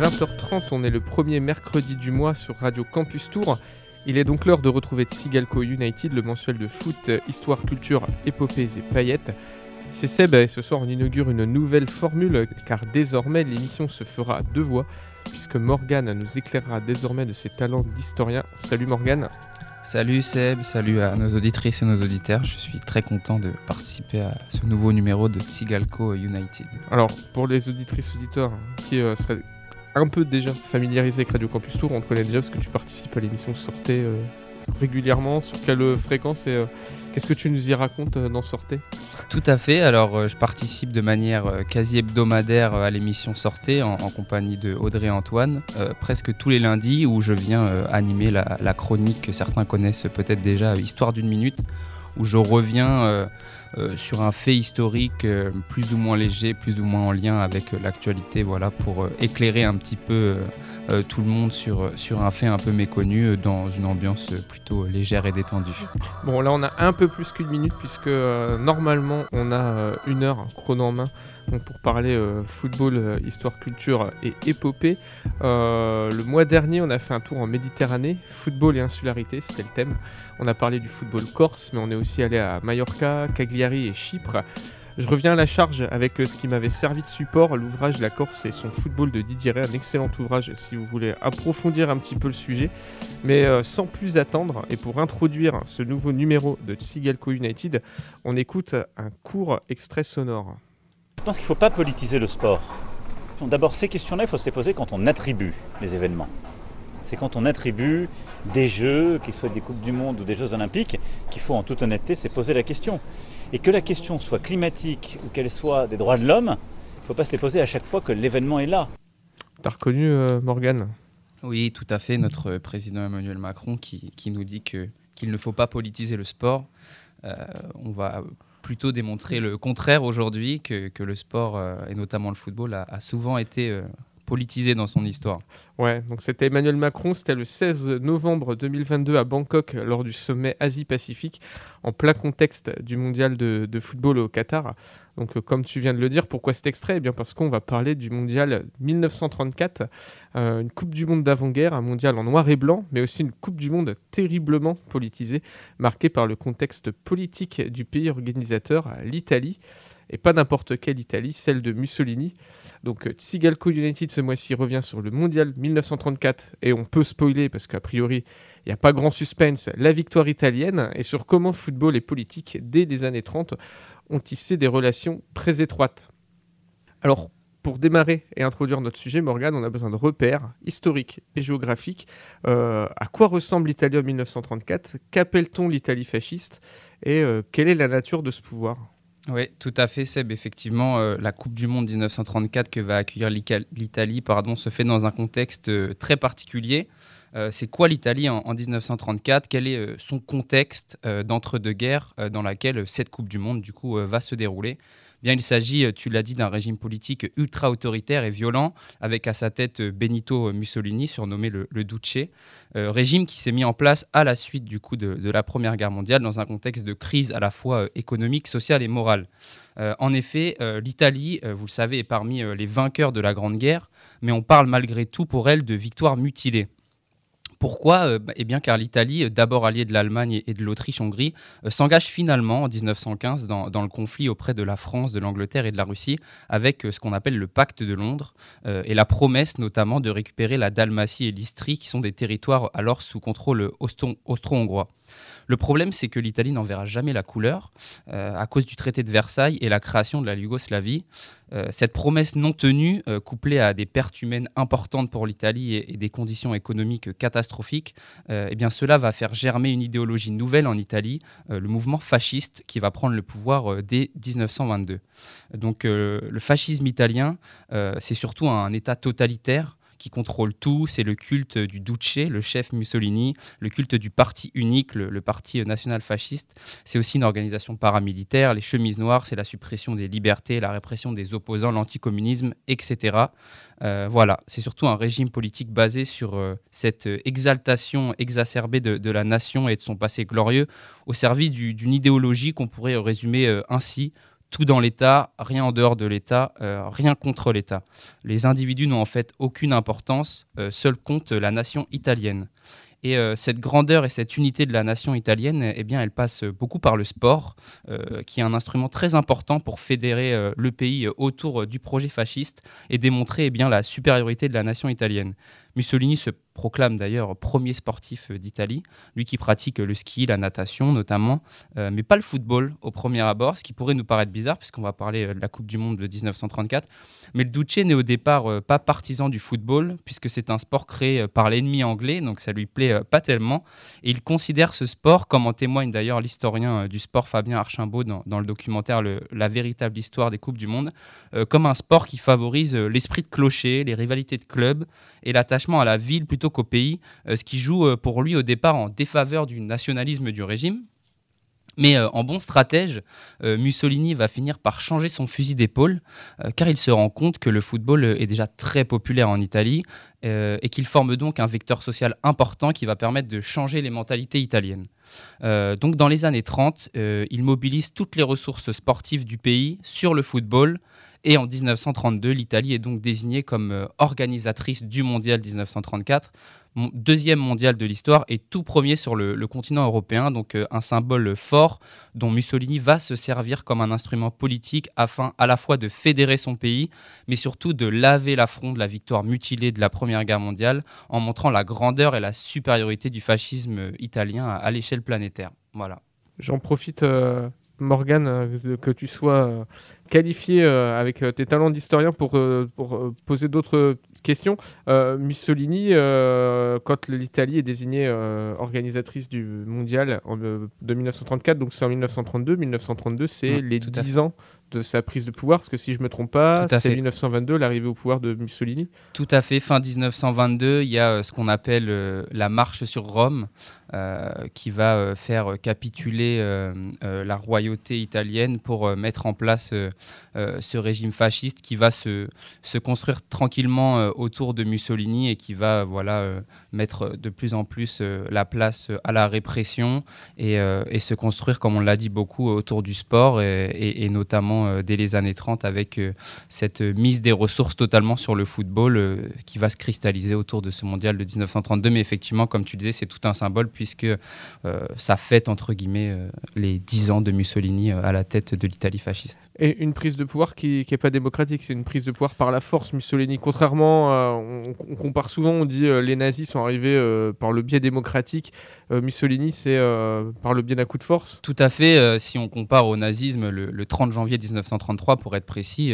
20h30, on est le premier mercredi du mois sur Radio Campus Tour. Il est donc l'heure de retrouver Tsigalco United, le mensuel de foot, histoire, culture, épopées et paillettes. C'est Seb et ce soir on inaugure une nouvelle formule car désormais l'émission se fera à deux voix puisque Morgane nous éclairera désormais de ses talents d'historien. Salut Morgane Salut Seb, salut à nos auditrices et nos auditeurs. Je suis très content de participer à ce nouveau numéro de Tsigalco United. Alors, pour les auditrices auditeurs qui euh, seraient un peu déjà familiarisés avec Radio Campus Tour, on te connaît déjà parce que tu participes à l'émission Sortez euh, régulièrement. Sur quelle fréquence et euh, qu'est-ce que tu nous y racontes dans Sortez? Tout à fait. Alors, je participe de manière quasi hebdomadaire à l'émission Sortez en, compagnie de Audrey Antoine, presque tous les lundis où je viens animer la, chronique que certains connaissent peut-être déjà, Histoire d'une minute, où je reviens euh, sur un fait historique euh, plus ou moins léger, plus ou moins en lien avec euh, l'actualité, voilà, pour éclairer un petit peu tout le monde sur, sur un fait un peu méconnu dans une ambiance plutôt légère et détendue. Bon, là on a un peu plus qu'une minute puisque normalement on a une heure chrono en main pour parler football, histoire, culture et épopée. le mois dernier, on a fait un tour en Méditerranée, football et insularité, c'était le thème. On a parlé du football corse, mais on est aussi allé à Mallorca, Cagliari et Chypre. Je reviens à la charge avec euh, ce qui m'avait servi de support, l'ouvrage La Corse et son football de Didier un excellent ouvrage si vous voulez approfondir un petit peu le sujet. Mais euh, sans plus attendre, et pour introduire ce nouveau numéro de Tsigalco United, on écoute un court extrait sonore. Je pense qu'il ne faut pas politiser le sport. D'abord, ces questions-là, il faut se les poser quand on attribue les événements c'est quand on attribue des jeux, qu'ils soient des Coupes du Monde ou des Jeux Olympiques, qu'il faut en toute honnêteté se poser la question. Et que la question soit climatique ou qu'elle soit des droits de l'homme, il ne faut pas se les poser à chaque fois que l'événement est là. T'as reconnu euh, Morgane? Oui, tout à fait. Notre président Emmanuel Macron qui, nous dit qu'il ne faut pas politiser le sport. Euh, on va plutôt démontrer le contraire aujourd'hui, que, le sport, euh, et notamment le football, a, souvent été politisé dans son histoire. Ouais, donc c'était Emmanuel Macron, c'était le 16 novembre 2022 à Bangkok lors du sommet Asie-Pacifique, en plein contexte du mondial de, football au Qatar. Donc euh, comme tu viens de le dire, pourquoi cet extrait? Eh bien parce qu'on va parler du mondial 1934, euh, une Coupe du Monde d'avant-guerre, un mondial en noir et blanc, mais aussi une Coupe du Monde terriblement politisée, marquée par le contexte politique du pays organisateur, l'Italie et pas n'importe quelle Italie, celle de Mussolini. Donc euh, Tsigalco United ce mois-ci revient sur le Mondial 1934 et on peut spoiler parce qu'a priori il n'y a pas grand suspense, la victoire italienne et sur comment football et politique dès les années 30 ont tissé des relations très étroites. Alors pour démarrer et introduire notre sujet, Morgan, on a besoin de repères historiques et géographiques. Euh, à quoi ressemble l'Italie en 1934 Qu'appelle-t-on l'Italie fasciste? Et euh, quelle est la nature de ce pouvoir? Oui, tout à fait, Seb. Effectivement, euh, la Coupe du Monde 1934 que va accueillir l'Italie pardon, se fait dans un contexte euh, très particulier. Euh, c'est quoi l'Italie en, 1934 Quel est son contexte d'entre-deux-guerres dans laquelle cette Coupe du Monde du coup va se dérouler? Bien, il s'agit, tu l'as dit, d'un régime politique ultra autoritaire et violent, avec à sa tête Benito Mussolini, surnommé le, Duce, régime qui s'est mis en place à la suite du coup de, la Première Guerre mondiale dans un contexte de crise à la fois économique, sociale et morale. en effet, l'Italie, vous le savez, est parmi les vainqueurs de la Grande Guerre, mais on parle malgré tout pour elle de victoire mutilée. Pourquoi euh, Eh bien car l'Italie, euh, d'abord alliée de l'Allemagne et de l'Autriche-Hongrie, euh, s'engage finalement en 1915 dans, le conflit auprès de la France, de l'Angleterre et de la Russie avec ce qu'on appelle le pacte de Londres et la promesse notamment de récupérer la Dalmatie et l'Istrie qui sont des territoires alors sous contrôle austro-hongrois. Le problème, c'est que l'Italie n'en verra jamais la couleur à cause du traité de Versailles et la création de la Yougoslavie. Euh, cette promesse non tenue, euh, couplée à des pertes humaines importantes pour l'Italie et, des conditions économiques catastrophiques, euh, eh bien cela va faire germer une idéologie nouvelle en Italie, le mouvement fasciste qui va prendre le pouvoir dès 1922. Donc le fascisme italien, c'est surtout un État totalitaire qui contrôle tout. C'est le culte du Duce, le chef Mussolini, le culte du parti unique, le, parti national fasciste. C'est aussi une organisation paramilitaire. Les chemises noires, c'est la suppression des libertés, la répression des opposants, l'anticommunisme, etc. Euh, voilà, c'est surtout un régime politique basé sur euh, cette exaltation exacerbée de, la nation et de son passé glorieux au service d'une idéologie qu'on pourrait résumer euh, ainsi tout dans l'État, rien en dehors de l'État, rien contre l'État. Les individus n'ont en fait aucune importance, seul compte la nation italienne. Et euh, cette grandeur et cette unité de la nation italienne, eh elle passe beaucoup par le sport, euh, qui est un instrument très important pour fédérer euh, le pays autour du projet fasciste et démontrer eh la supériorité de la nation italienne. Mussolini se proclame d'ailleurs premier sportif euh, d'Italie, lui qui pratique le ski, la natation notamment, euh, mais pas le football au premier abord, ce qui pourrait nous paraître bizarre puisqu'on va parler euh, de la Coupe du Monde de 1934. Mais le Duce n'est au départ pas partisan du football puisque c'est un sport créé par l'ennemi anglais, donc ça lui plaît pas tellement. Et il considère ce sport, comme en témoigne d'ailleurs l'historien du sport Fabien Archimbaud dans, le documentaire La véritable histoire des Coupes du Monde, comme un sport qui favorise l'esprit de clocher, les rivalités de clubs et l'attachement à la ville plutôt qu'au pays, euh, ce qui joue euh, pour lui au départ en défaveur du nationalisme du régime. Mais euh, en bon stratège, Mussolini va finir par changer son fusil d'épaule, car il se rend compte que le football est déjà très populaire en Italie et qu'il forme donc un vecteur social important qui va permettre de changer les mentalités italiennes. donc dans les années 30, il mobilise toutes les ressources sportives du pays sur le football et en 1932, l'Italie est donc désignée comme euh, organisatrice du mondial 1934, deuxième mondial de l'histoire et tout premier sur le, continent européen, donc euh, un symbole fort dont Mussolini va se servir comme un instrument politique afin à la fois de fédérer son pays, mais surtout de laver l'affront de la victoire mutilée de la Première Guerre mondiale en montrant la grandeur et la supériorité du fascisme italien à, l'échelle planétaire. Voilà. J'en profite, euh, Morgane, que tu sois qualifié euh, avec euh, tes talents d'historien pour, euh, pour poser d'autres questions. Mussolini, quand l'Italie est désignée organisatrice du mondial en, de 1934, donc c'est en 1932, 1932 c'est les 10 ans de sa prise de pouvoir, parce que si je me trompe pas, c'est 1922 l'arrivée au pouvoir de Mussolini. Tout à fait, fin 1922, il y a ce qu'on appelle la marche sur Rome, euh, qui va euh, faire capituler euh, la royauté italienne pour mettre en place ce régime fasciste qui va se, se construire tranquillement autour de Mussolini et qui va voilà, mettre de plus en plus la place à la répression et, se construire, comme on l'a dit beaucoup, autour du sport et, notamment dès les années 30 avec cette mise des ressources totalement sur le football qui va se cristalliser autour de ce mondial de 1932. Mais effectivement, comme tu disais, c'est tout un symbole puisque euh, ça fête, entre guillemets, euh, les 10 ans de Mussolini euh, à la tête de l'Italie fasciste. Et une prise de pouvoir qui n'est pas démocratique, c'est une prise de pouvoir par la force. Mussolini, contrairement, on, compare souvent, on dit les nazis sont arrivés par le biais démocratique. Mussolini, c'est par le biais d'un coup de force Tout à fait. si on compare au nazisme, le, le 30 janvier 1933, pour être précis,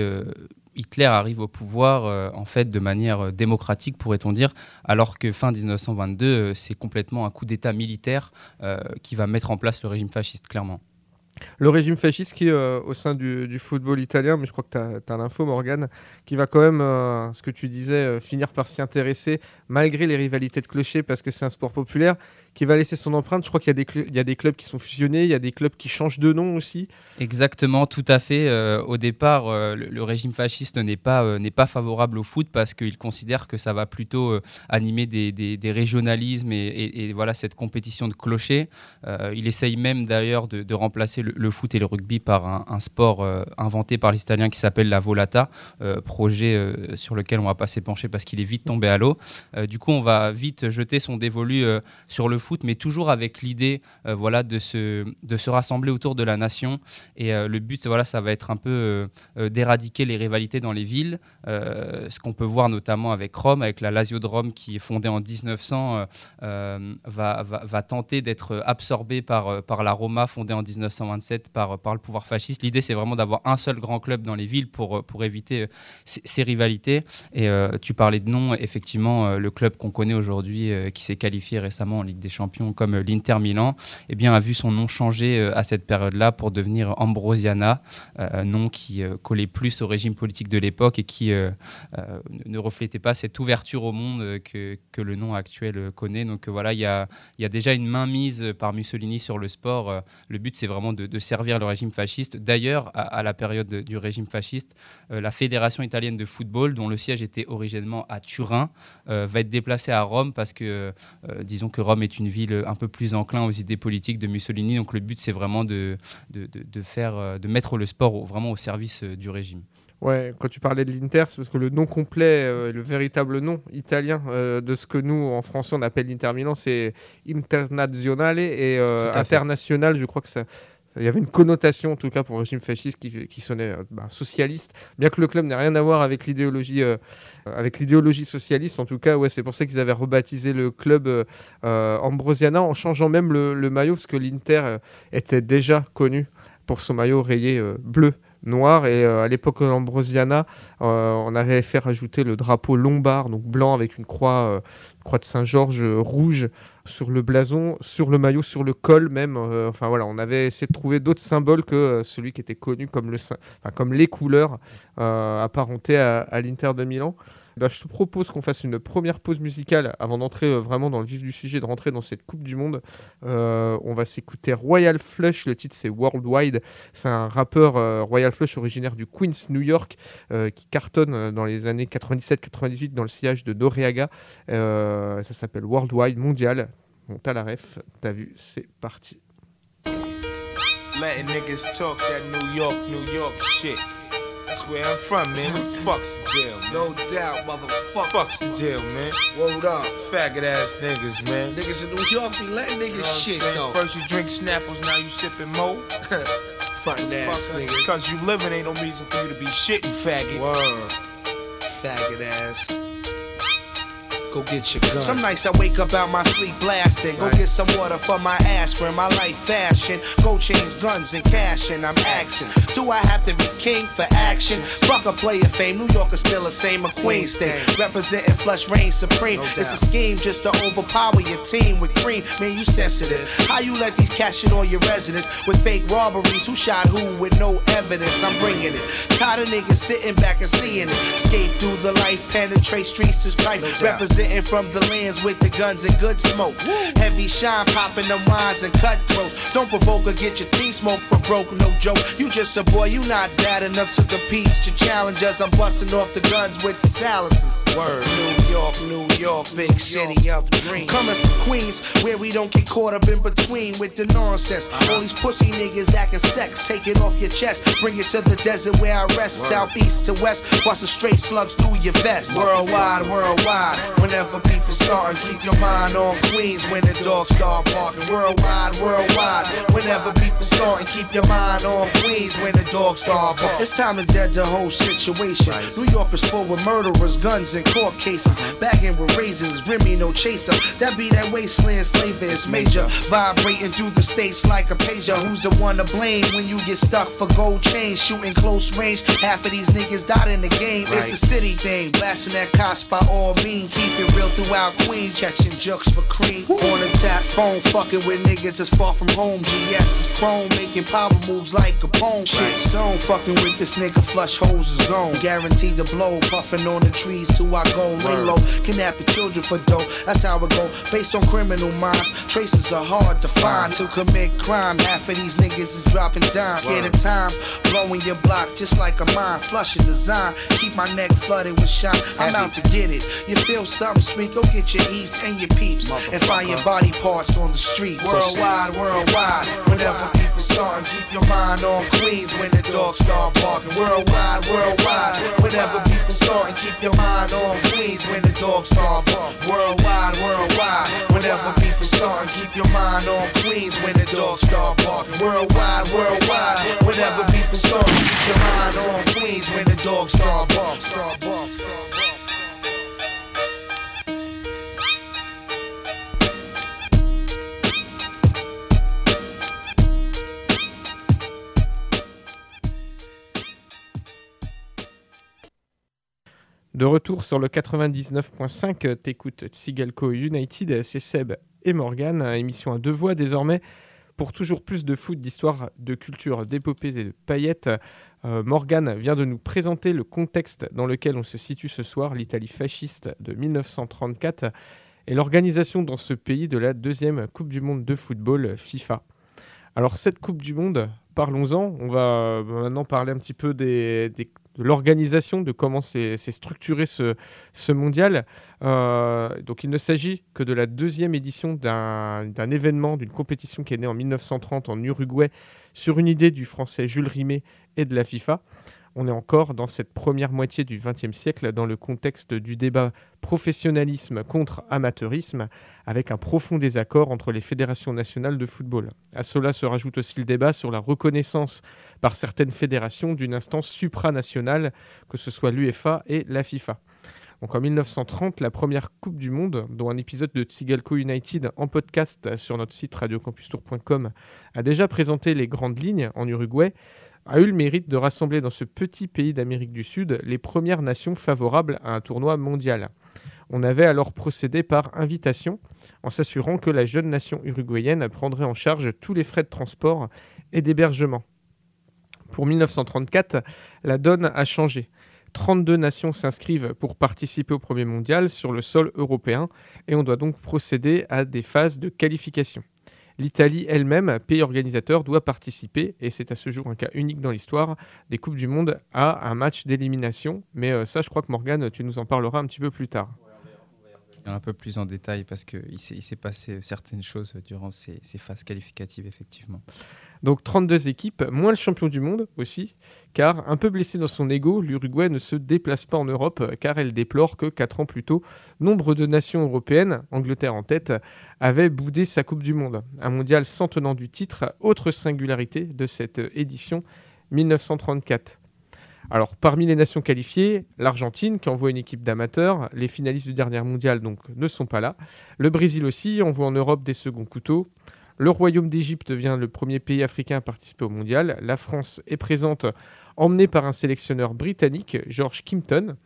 Hitler arrive au pouvoir euh, en fait de manière euh, démocratique, pourrait-on dire, alors que fin 1922, euh, c'est complètement un coup d'État militaire qui va mettre en place le régime fasciste, clairement. Le régime fasciste qui au sein du, football italien, mais je crois que tu as, l'info, Morgane, qui va quand même, ce que tu disais, finir par s'y intéresser, malgré les rivalités de clocher, parce que c'est un sport populaire qui va laisser son empreinte. Je crois qu'il y, a des clubs qui sont fusionnés, il y a des clubs qui changent de nom aussi. Exactement, tout à fait. Euh, au départ, euh, le, régime fasciste n'est pas, euh, pas favorable au foot parce qu'il considère que ça va plutôt animer des, des, régionalismes et, voilà cette compétition de clochers. il essaye même d'ailleurs de, remplacer le, foot et le rugby par un, sport inventé par les qui s'appelle la volata, projet sur lequel on va pas s'épancher parce qu'il est vite tombé à l'eau. du coup, on va vite jeter son dévolu sur le foot, mais toujours avec l'idée euh, voilà, de, se, de se rassembler autour de la nation. Et euh, le but, voilà, ça va être un peu euh, d'éradiquer les rivalités dans les villes. ce qu'on peut voir notamment avec Rome, avec la Lazio de Rome qui est fondée en 1900, va, va, tenter d'être absorbée par, par la Roma fondée en 1927 par, par le pouvoir fasciste. L'idée, c'est vraiment d'avoir un seul grand club dans les villes pour, pour éviter ces, rivalités. Et tu parlais de nom, effectivement, le club qu'on connaît aujourd'hui qui s'est qualifié récemment en Ligue des champions comme euh, l'Inter Milan, eh bien, a vu son nom changer euh, à cette période-là pour devenir Ambrosiana, euh, nom qui collait plus au régime politique de l'époque et qui ne reflétait pas cette ouverture au monde que, que le nom actuel connaît. Donc voilà, il y a, y a, déjà une mainmise par Mussolini sur le sport. Le but, c'est vraiment de, servir le régime fasciste. D'ailleurs, à, la période du régime fasciste, la Fédération italienne de football, dont le siège était originellement à Turin, va être déplacée à Rome parce que, disons que Rome est une une ville un peu plus enclin aux idées politiques de Mussolini. Donc le but, c'est vraiment de, de, de, faire, de mettre le sport vraiment au service du régime. Ouais, quand tu parlais de l'Inter, c'est parce que le nom complet, le véritable nom italien de ce que nous, en français, on appelle l'Inter Milan, c'est Internazionale et international. Je crois que ça, il y avait une connotation, en tout cas pour le régime fasciste, qui, sonnait euh, bah, socialiste, bien que le club n'ait rien à voir avec l'idéologie, euh, avec l'idéologie socialiste. En tout cas, ouais, c'est pour ça qu'ils avaient rebaptisé le club euh, Ambrosiana en changeant même le, maillot, parce que l'Inter était déjà connu pour son maillot rayé bleu noir. Et à l'époque Ambrosiana, on avait fait rajouter le drapeau lombard, donc blanc avec une croix, croix de Saint-Georges rouge sur le blason, sur le maillot, sur le col même. Euh, enfin on avait essayé de trouver d'autres symboles que euh, celui qui était connu comme les couleurs euh, apparentées à l'Inter de Milan. Bah, je te propose qu'on fasse une première pause musicale avant d'entrer euh, vraiment dans le vif du sujet, de rentrer dans cette Coupe du Monde. Euh, on va s'écouter Royal Flush, le titre c'est Worldwide. C'est un rappeur euh, Royal Flush originaire du Queens, New York, qui cartonne dans les années 97-98 dans le sillage de Noreaga. ça s'appelle Worldwide, mondial. Bon, t'as la ref, t'as vu, c'est parti. niggas talk that New York, New York shit. That's where I'm from, man. Fuck's the deal, man. No doubt, motherfucker. Fuck's the deal, man. Word up. Faggot ass niggas, man. Niggas in New York be letting niggas you know shit, though. First you drink Snapples, now you sipping Mo. Fucking ass niggas. Cause you living ain't no reason for you to be shitting, faggot. Word. Faggot ass. Go get your gun. Some nights I wake up out my sleep blasting. Go get some water for my ass, aspirin. My life fashion. Go change guns, and cash, and I'm axing. Do I have to be king for action? Fuck a player fame. New York is still the same. A Queens thing. Representing flush reign supreme. No it's a scheme just to overpower your team with cream. Man, you sensitive. How you let these cash shit on your residence with fake robberies? Who shot who with no evidence? I'm bringing it. Tired of niggas sitting back and seeing it. Escape through the life, penetrate streets is right. No Represent Sitting from the lands with the guns and good smoke. Heavy shine popping the wines and cutthroats. Don't provoke or get your team smoked for broke, no joke. You just a boy, you not bad enough to compete. Your challengers, I'm busting off the guns with the silencers. Word, New York, New York, big city of dreams. Coming from Queens, where we don't get caught up in between with the nonsense. All these pussy niggas acting sex, take it off your chest. Bring it to the desert where I rest, Word. southeast to west. Bust the straight slugs through your vest. Worldwide, worldwide. Whenever beef is starting, keep your mind on Queens when the dogs start barking. Worldwide, worldwide. Whenever beef is starting, keep your mind on Queens when the dogs start barking. It's time to dead the whole situation. New York is full of murderers, guns, and court cases. Bagging with razors, Remy no chaser. That be that wasteland flavor, it's major. Vibrating through the states like a pager. Who's the one to blame when you get stuck for gold chains? Shooting close range. Half of these niggas died in the game. It's a city thing. Blasting that cops by all means. Keep it real throughout Queens. Catching jokes for cream. Woo. On a tap phone, fucking with niggas that's far from home. GS is chrome, making power moves like a poem. Shit zone, fucking with this nigga, flush holes zone. Guaranteed to blow, puffing on the trees till I go. Lay low, kidnapping children for dough. That's how it go. Based on criminal minds, traces are hard to find. To commit crime, half of these niggas is dropping dimes. Scared of time, blowing your block just like a mine. Flushing design, keep my neck flooded with shine. I'm out to get it. You feel something sweet? Go get your eats and your peeps and find your body parts on the street. Worldwide, worldwide. Whenever people starting, keep your mind on Queens when the dogs start barking. Worldwide, worldwide. Whenever people starting, keep your mind on Queens when the dogs start bark. Worldwide, worldwide. Whenever beef is starting, keep your mind on Queens when the dogs start barking. Worldwide, worldwide. Whenever beef is starting, keep your mind on Queens when the dogs start barking. Start barking. De retour sur le 99.5, t'écoutes Tsigalco United, c'est Seb et Morgan, émission à deux voix désormais. Pour toujours plus de foot, d'histoire, de culture, d'épopées et de paillettes, euh, Morgan vient de nous présenter le contexte dans lequel on se situe ce soir, l'Italie fasciste de 1934 et l'organisation dans ce pays de la deuxième Coupe du Monde de football FIFA. Alors cette Coupe du Monde, parlons-en. On va maintenant parler un petit peu des, l'organisation, de comment s'est structuré ce, ce mondial. donc il ne s'agit que de la deuxième édition d'un événement, d'une compétition qui est née en 1930 en Uruguay sur une idée du français Jules Rimet et de la FIFA on est encore dans cette première moitié du XXe siècle dans le contexte du débat professionnalisme contre amateurisme, avec un profond désaccord entre les fédérations nationales de football. À cela se rajoute aussi le débat sur la reconnaissance par certaines fédérations d'une instance supranationale, que ce soit l'UEFA et la FIFA. Donc en 1930, la première Coupe du Monde, dont un épisode de Tsigalco United en podcast sur notre site radiocampustour.com a déjà présenté les grandes lignes en Uruguay, a eu le mérite de rassembler dans ce petit pays d'Amérique du Sud les premières nations favorables à un tournoi mondial. On avait alors procédé par invitation, en s'assurant que la jeune nation uruguayenne prendrait en charge tous les frais de transport et d'hébergement. Pour 1934, la donne a changé. 32 nations s'inscrivent pour participer au premier mondial sur le sol européen et on doit donc procéder à des phases de qualification. L'Italie elle-même, pays organisateur, doit participer, et c'est à ce jour un cas unique dans l'histoire, des Coupes du Monde à un match d'élimination. Mais euh, ça, je crois que Morgane, tu nous en parleras un petit peu plus tard. Un peu plus en détail parce qu'il s'est passé certaines choses durant ces phases qualificatives, effectivement. Donc 32 équipes, moins le champion du monde aussi, car un peu blessé dans son ego, l'Uruguay ne se déplace pas en Europe car elle déplore que 4 ans plus tôt, nombre de nations européennes, Angleterre en tête, avaient boudé sa Coupe du Monde. Un mondial sans tenant du titre, autre singularité de cette édition 1934. Alors, parmi les nations qualifiées, l'Argentine qui envoie une équipe d'amateurs, les finalistes du dernier mondial donc ne sont pas là. Le Brésil aussi envoie en Europe des seconds couteaux. Le Royaume d'Égypte devient le premier pays africain à participer au mondial. La France est présente, emmenée par un sélectionneur britannique, George Kimpton.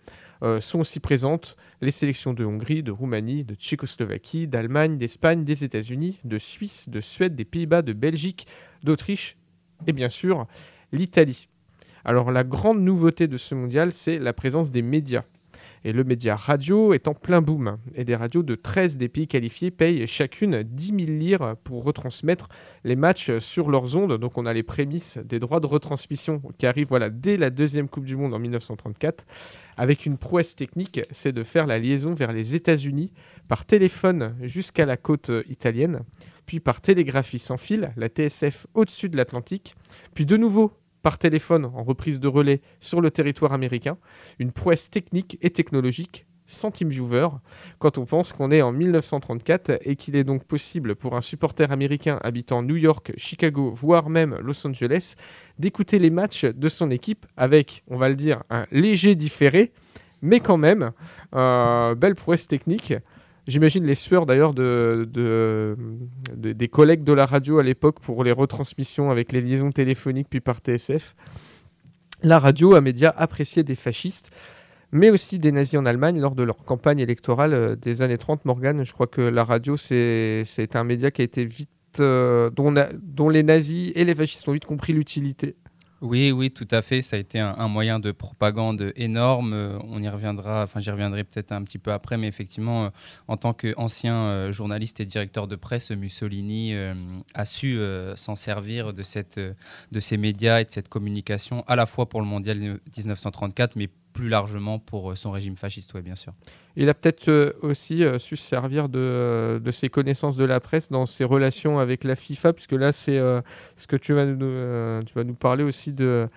Euh, sont aussi présentes les sélections de Hongrie, de Roumanie, de Tchécoslovaquie, d'Allemagne, d'Espagne, des États-Unis, de Suisse, de Suède, des Pays-Bas, de Belgique, d'Autriche et bien sûr l'Italie. Alors la grande nouveauté de ce mondial, c'est la présence des médias. Et le média radio est en plein boom. Et des radios de 13 des pays qualifiés payent chacune 10 000 lire pour retransmettre les matchs sur leurs ondes. Donc on a les prémices des droits de retransmission qui arrivent voilà, dès la deuxième Coupe du Monde en 1934. Avec une prouesse technique, c'est de faire la liaison vers les États-Unis par téléphone jusqu'à la côte italienne, puis par télégraphie sans fil, la TSF au-dessus de l'Atlantique, puis de nouveau par téléphone en reprise de relais sur le territoire américain, une prouesse technique et technologique sans viewer quand on pense qu'on est en 1934 et qu'il est donc possible pour un supporter américain habitant New York, Chicago, voire même Los Angeles, d'écouter les matchs de son équipe avec, on va le dire, un léger différé, mais quand même, euh, belle prouesse technique. J'imagine les sueurs d'ailleurs de, des collègues de la radio à l'époque pour les retransmissions avec les liaisons téléphoniques puis par TSF. La radio, un média apprécié des fascistes, mais aussi des nazis en Allemagne lors de leur campagne électorale euh, des années 30. Morgan, je crois que la radio, c'est un média qui a été vite, euh, dont les nazis et les fascistes ont vite compris l'utilité. Oui, oui, tout à fait. Ça a été un, moyen de propagande énorme. Euh, on y reviendra, enfin j'y reviendrai peut-être un petit peu après, mais effectivement, euh, en tant qu'ancien euh, journaliste et directeur de presse, Mussolini a su s'en servir de, cette, de ces médias et de cette communication, à la fois pour le mondial 1934, mais plus largement pour euh, son régime fasciste, oui, bien sûr. Il a peut-être euh, aussi euh, su se servir de, de, ses connaissances de la presse dans ses relations avec la FIFA, puisque là, c'est ce que tu vas, nous, tu vas nous parler aussi de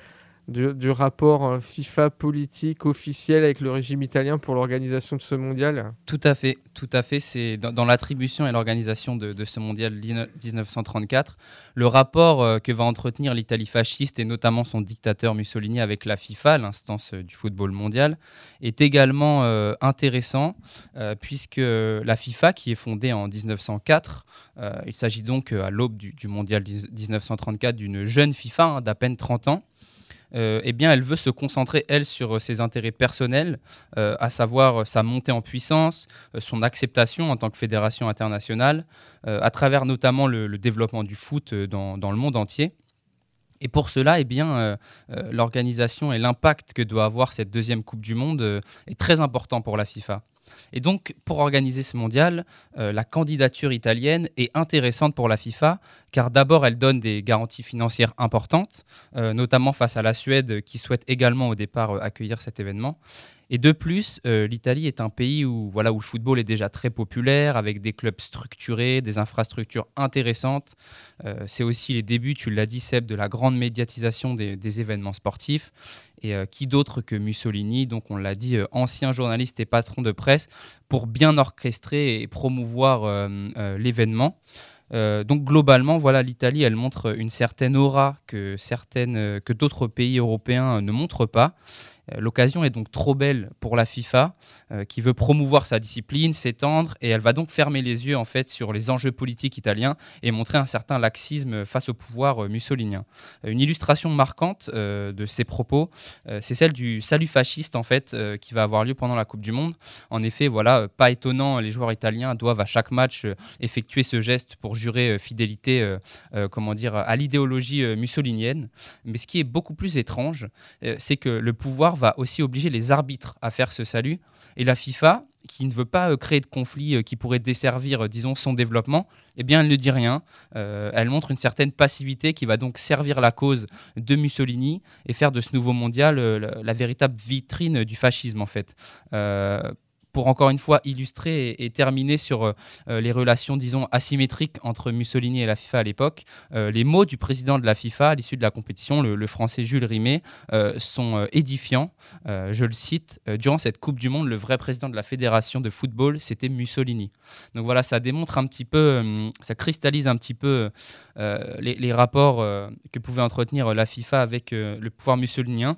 du, rapport euh, FIFA politique officiel avec le régime italien pour l'organisation de ce mondial Tout à fait, tout à fait. C'est dans, l'attribution et l'organisation de, ce mondial 1934, le rapport euh, que va entretenir l'Italie fasciste et notamment son dictateur Mussolini avec la FIFA, l'instance euh, du football mondial, est également intéressant puisque la FIFA, qui est fondée en 1904, il s'agit donc à l'aube du, mondial 1934 d'une jeune FIFA hein, d'à peine 30 ans euh, eh bien, elle veut se concentrer, elle, sur euh, ses intérêts personnels, euh, à savoir sa montée en puissance, son acceptation en tant que fédération internationale, à travers notamment le, développement du foot dans, le monde entier. Et pour cela, eh bien, l'organisation et l'impact que doit avoir cette deuxième Coupe du Monde est très important pour la FIFA. Et donc, pour organiser ce mondial, euh, la candidature italienne est intéressante pour la FIFA, car d'abord, elle donne des garanties financières importantes, euh, notamment face à la Suède, qui souhaite également au départ euh, accueillir cet événement. Et de plus, l'Italie est un pays où, voilà, où le football est déjà très populaire, avec des clubs structurés, des infrastructures intéressantes. C'est aussi les débuts, tu l'as dit Seb, de la grande médiatisation des, événements sportifs. Et euh, qui d'autre que Mussolini, donc on l'a dit, euh, ancien journaliste et patron de presse, pour bien orchestrer et promouvoir euh, l'événement. donc globalement, voilà, l'Italie, elle montre une certaine aura que, certaines, que d'autres pays européens ne montrent pas. Euh, l'occasion est donc trop belle pour la FIFA, euh, qui veut promouvoir sa discipline, s'étendre, et elle va donc fermer les yeux en fait sur les enjeux politiques italiens et montrer un certain laxisme face au pouvoir euh, mussolinien. Une illustration marquante de ces propos, c'est celle du salut fasciste en fait, qui va avoir lieu pendant la Coupe du Monde. En effet, voilà, pas étonnant, les joueurs italiens doivent à chaque match effectuer ce geste pour jurer fidélité, comment dire, à l'idéologie mussolinienne. Mais ce qui est beaucoup plus étrange, c'est que le pouvoir va aussi obliger les arbitres à faire ce salut. Et la FIFA, qui ne veut pas euh, créer de conflit euh, qui pourrait desservir, euh, disons, son développement, eh bien, elle ne dit rien. elle montre une certaine passivité qui va donc servir la cause de Mussolini et faire de ce nouveau mondial la, la, véritable vitrine du fascisme, en fait pour encore une fois illustrer et, terminer sur euh, euh, les relations, disons, asymétriques entre Mussolini et la FIFA à l'époque, euh, les mots du président de la FIFA à l'issue de la compétition, le, français Jules Rimet, sont édifiants. je le cite, durant cette Coupe du Monde, le vrai président de la fédération de football, c'était Mussolini. Donc voilà, ça démontre un petit peu, ça cristallise un petit peu les, les, rapports que pouvait entretenir la FIFA avec le pouvoir mussolinien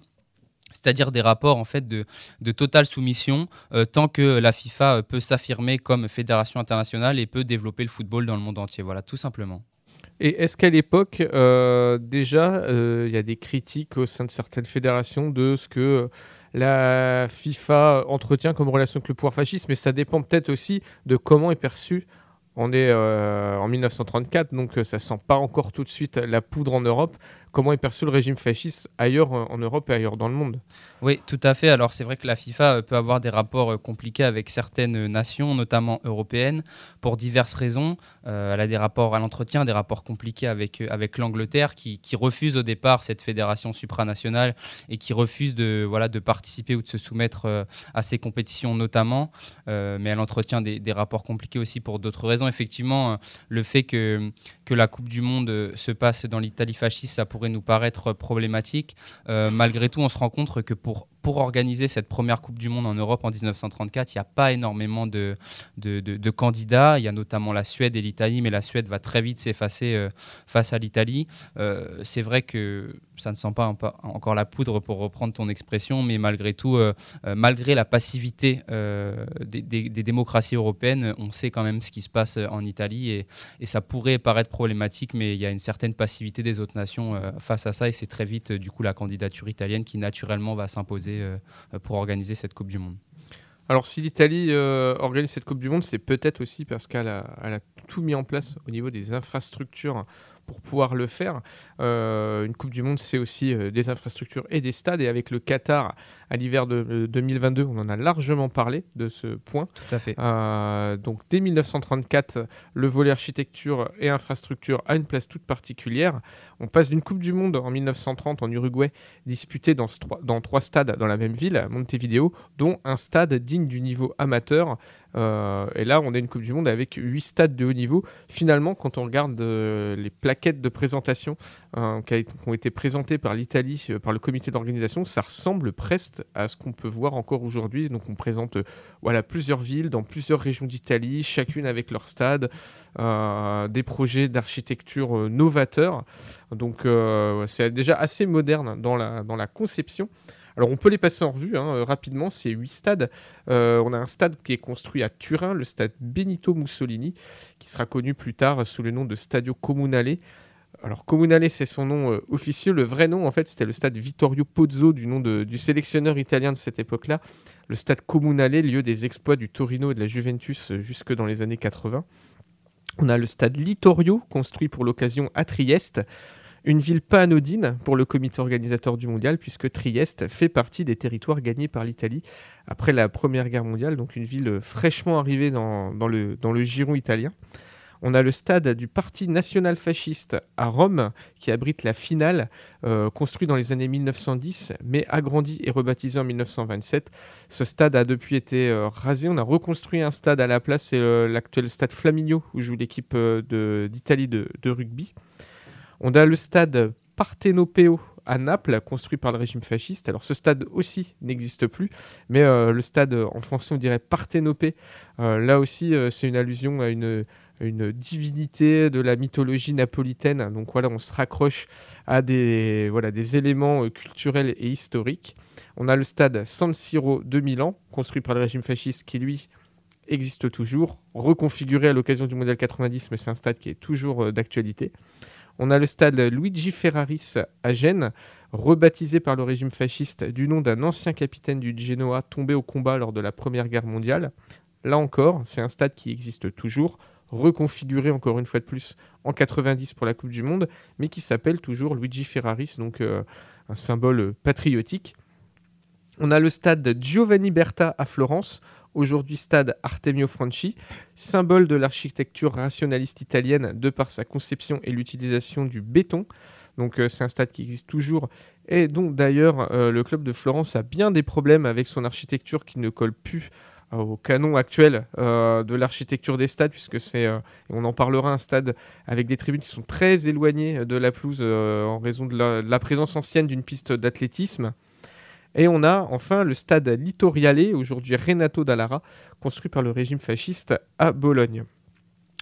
c'est-à-dire des rapports en fait de, totale soumission euh, tant que la FIFA euh, peut s'affirmer comme fédération internationale et peut développer le football dans le monde entier. Voilà, tout simplement. Et est-ce qu'à l'époque, euh, déjà, il y a des critiques au sein de certaines fédérations de ce que la FIFA entretient comme relation avec le pouvoir fasciste, mais ça dépend peut-être aussi de comment est perçu on est en 1934, donc ça sent pas encore tout de suite la poudre en Europe comment est perçu le régime fasciste ailleurs en Europe et ailleurs dans le monde. Oui, tout à fait. Alors c'est vrai que la FIFA euh, peut avoir des rapports euh, compliqués avec certaines nations, notamment européennes, pour diverses raisons. Euh, elle a des rapports à l'entretien, des rapports compliqués avec, avec l'Angleterre, qui, refuse au départ cette fédération supranationale et qui refuse de, voilà, de participer ou de se soumettre à ces compétitions notamment. mais elle entretient des, des, rapports compliqués aussi pour d'autres raisons. Effectivement, le fait que, que la Coupe du Monde se passe dans l'Italie fasciste, ça pourrait nous paraître problématique. Euh, malgré tout, on se rend compte que pour pour organiser cette première Coupe du Monde en Europe en 1934, il n'y a pas énormément de, candidats. Il y a notamment la Suède et l'Italie, mais la Suède va très vite s'effacer euh, face à l'Italie. Euh, c'est vrai que ça ne sent pas, encore la poudre pour reprendre ton expression, mais malgré tout, euh, malgré la passivité des, des, démocraties européennes, on sait quand même ce qui se passe en Italie et, et, ça pourrait paraître problématique, mais il y a une certaine passivité des autres nations face à ça et c'est très vite du coup la candidature italienne qui naturellement va s'imposer euh, pour organiser cette Coupe du Monde. Alors si l'Italie euh, organise cette Coupe du Monde, c'est peut-être aussi parce qu'elle a, tout mis en place au niveau des infrastructures pour pouvoir le faire. Euh, une Coupe du Monde, c'est aussi euh, des infrastructures et des stades. Et avec le Qatar à l'hiver de 2022, on en a largement parlé de ce point. Tout à fait. Euh, donc dès 1934, le volet architecture et infrastructure a une place toute particulière. On passe d'une Coupe du Monde en 1930 en Uruguay, disputée dans, dans trois stades dans la même ville, Montevideo, dont un stade digne du niveau amateur euh, et là, on a une Coupe du Monde avec 8 stades de haut niveau. Finalement, quand on regarde euh, les plaquettes de présentation euh, qui, ont été présentées par l'Italie, par le comité d'organisation, ça ressemble presque à ce qu'on peut voir encore aujourd'hui. Donc, on présente voilà, plusieurs villes dans plusieurs régions d'Italie, chacune avec leur stade, des projets d'architecture novateurs. Donc, c'est déjà assez moderne dans la conception. Alors on peut les passer en revue hein, euh, rapidement, c'est huit stades. Euh, on a un stade qui est construit à Turin, le stade Benito Mussolini, qui sera connu plus tard sous le nom de Stadio Comunale. Alors Comunale, c'est son nom euh, officieux. Le vrai nom, en fait, c'était le stade Vittorio Pozzo, du nom du sélectionneur italien de cette époque-là. Le stade Comunale, lieu des exploits du Torino et de la Juventus jusque dans les années 80. On a le stade Littorio, construit pour l'occasion à Trieste Une ville pas anodine pour le comité organisateur du mondial, puisque Trieste fait partie des territoires gagnés par l'Italie après la Première Guerre mondiale, donc une ville fraîchement arrivée dans, le, giron italien. On a le stade du Parti national fasciste à Rome qui abrite la finale, euh, construit dans les années 1910, mais agrandi et rebaptisé en 1927. Ce stade a depuis été euh, rasé. On a reconstruit un stade à la place, c'est euh, l'actuel stade Flaminio où joue l'équipe d'Italie de, rugby. On a le stade Partenopeo à Naples, construit par le régime fasciste. Alors ce stade aussi n'existe plus, mais le stade en français on dirait Parthénopée. là aussi c'est une allusion à une, divinité de la mythologie napolitaine. Donc voilà, on se raccroche à des, des éléments euh, culturels et historiques. On a le stade San Siro de Milan, construit par le régime fasciste, qui lui existe toujours, reconfiguré à l'occasion du Mondial 90, mais c'est un stade qui est toujours euh, d'actualité. On a le stade Luigi Ferraris à Gênes, rebaptisé par le régime fasciste du nom d'un ancien capitaine du Genoa tombé au combat lors de la Première Guerre mondiale. Là encore, c'est un stade qui existe toujours, reconfiguré encore une fois de plus en 90 pour la Coupe du Monde, mais qui s'appelle toujours Luigi Ferraris, donc euh, un symbole patriotique. On a le stade Giovanni Berta à Florence, aujourd'hui stade Artemio Franchi, symbole de l'architecture rationaliste italienne de par sa conception et l'utilisation du béton. Donc euh, c'est un stade qui existe toujours et dont d'ailleurs euh, le club de Florence a bien des problèmes avec son architecture qui ne colle plus au canon actuel euh, de l'architecture des stades, puisque c'est, euh, on en parlera, un stade avec des tribunes qui sont très éloignées de la pelouse euh, en raison de la, présence ancienne d'une piste d'athlétisme. Et on a enfin le stade Litoriale, aujourd'hui Renato Dallara, construit par le régime fasciste à Bologne.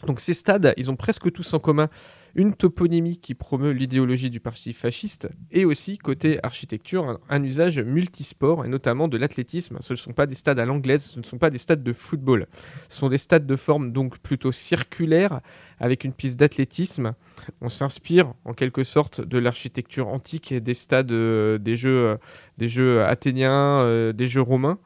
Donc ces stades, ils ont presque tous en commun une toponymie qui promeut l'idéologie du parti fasciste, et aussi, côté architecture, un, usage multisport, et notamment de l'athlétisme. Ce ne sont pas des stades à l'anglaise, ce ne sont pas des stades de football. Ce sont des stades de forme donc plutôt circulaire, avec une piste d'athlétisme. On s'inspire en quelque sorte de l'architecture antique des stades euh, des, jeux, euh, des jeux athéniens, euh, des jeux romains.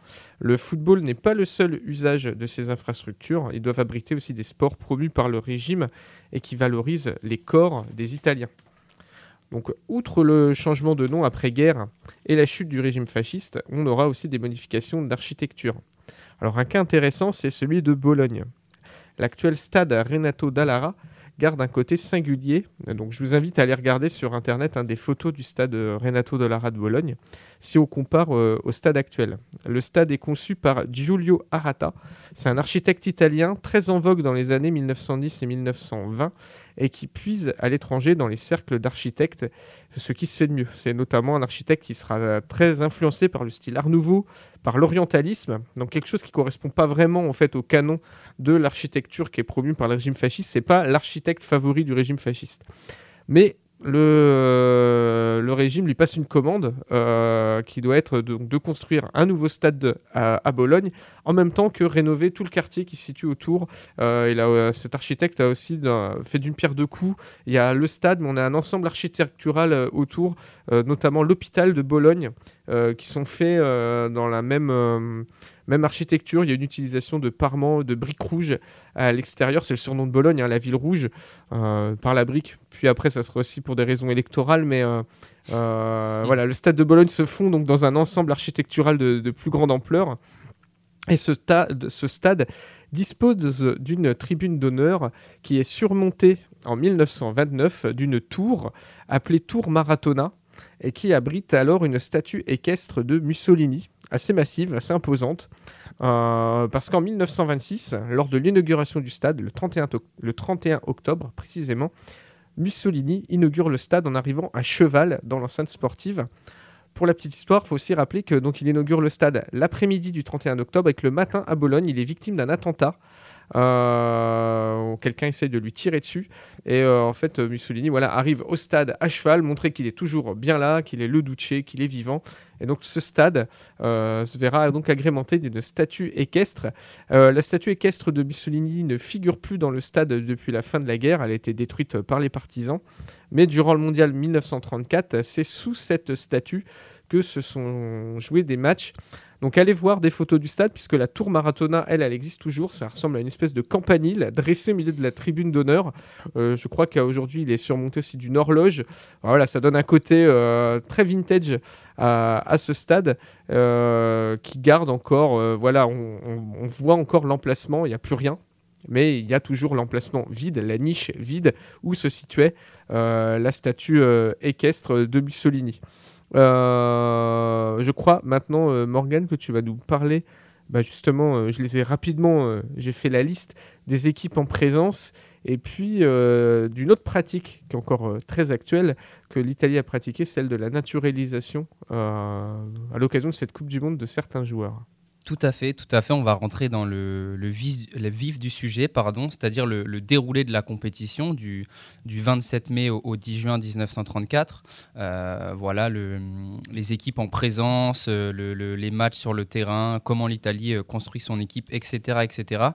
Le football n'est pas le seul usage de ces infrastructures. Ils doivent abriter aussi des sports promus par le régime et qui valorisent les corps des Italiens. Donc, outre le changement de nom après-guerre et la chute du régime fasciste, on aura aussi des modifications d'architecture. Alors, un cas intéressant, c'est celui de Bologne. L'actuel stade Renato Dallara garde un côté singulier. Donc je vous invite à aller regarder sur internet des photos du stade euh, Renato Dallara de Bologne si on compare euh, au stade actuel. Le stade est conçu par Giulio Arata. C'est un architecte italien très en vogue dans les années 1910 et 1920 et qui puise à l'étranger dans les cercles d'architectes ce qui se fait de mieux. C'est notamment un architecte qui sera très influencé par le style Art Nouveau, par l'orientalisme, donc quelque chose qui correspond pas vraiment en fait au canon de l'architecture qui est promu par le régime fasciste. C'est pas l'architecte favori du régime fasciste. Mais le, euh, le, régime lui passe une commande euh, qui doit être de, construire un nouveau stade à, Bologne, en même temps que rénover tout le quartier qui se situe autour. Euh, cet architecte a aussi fait d'une pierre deux coups. Il y a le stade, mais on a un ensemble architectural autour, notamment l'hôpital de Bologne, qui sont faits dans la même même architecture, il y a une utilisation de parements, de briques rouges à l'extérieur. C'est le surnom de Bologne, hein, la ville rouge, euh, par la brique. Puis après, ça sera aussi pour des raisons électorales. Mais euh, euh, mm. voilà, le stade de Bologne se fond donc dans un ensemble architectural de, plus grande ampleur. Et ce, ce stade dispose d'une tribune d'honneur qui est surmontée en 1929 d'une tour appelée Tour Maratona et qui abrite alors une statue équestre de Mussolini assez massive, assez imposante. Euh, parce qu'en 1926, lors de l'inauguration du stade, le 31, le 31 octobre précisément, Mussolini inaugure le stade en arrivant à cheval dans l'enceinte sportive. Pour la petite histoire, il faut aussi rappeler que donc il inaugure le stade l'après-midi du 31 octobre et que le matin à Bologne, il est victime d'un attentat euh, quelqu'un essaye de lui tirer dessus. Et euh, en fait, Mussolini voilà, arrive au stade à cheval, montrer qu'il est toujours bien là, qu'il est le Duce, qu'il est vivant. Et donc ce stade euh, se verra donc agrémenté d'une statue équestre. la statue équestre de Mussolini ne figure plus dans le stade depuis la fin de la guerre, elle a été détruite par les partisans. Mais durant le mondial 1934, c'est sous cette statue que se sont joués des matchs donc allez voir des photos du stade, puisque la tour Maratona, elle, elle existe toujours. Ça ressemble à une espèce de campanile dressée au milieu de la tribune d'honneur. Euh, je crois qu'aujourd'hui, il est surmonté aussi d'une horloge. Voilà, ça donne un côté euh, très vintage à, ce stade euh, qui garde encore, voilà, on, voit encore l'emplacement, il n'y a plus rien. Mais il y a toujours l'emplacement vide, la niche vide où se situait la statue équestre de Mussolini. Euh, je crois maintenant, euh, Morgan, que tu vas nous parler. Bah justement, euh, je les ai rapidement, j'ai fait la liste des équipes en présence et puis d'une autre pratique qui est encore très actuelle que l'Italie a pratiquée, celle de la naturalisation à l'occasion de cette Coupe du Monde de certains joueurs. Tout à fait, tout à fait. On va rentrer dans le, vif, du sujet, pardon, c'est-à-dire le, déroulé de la compétition du, du 27 mai au, 10 juin 1934. Euh, voilà les équipes en présence, euh, les matchs sur le terrain, comment l'Italie euh, construit son équipe, etc., etc.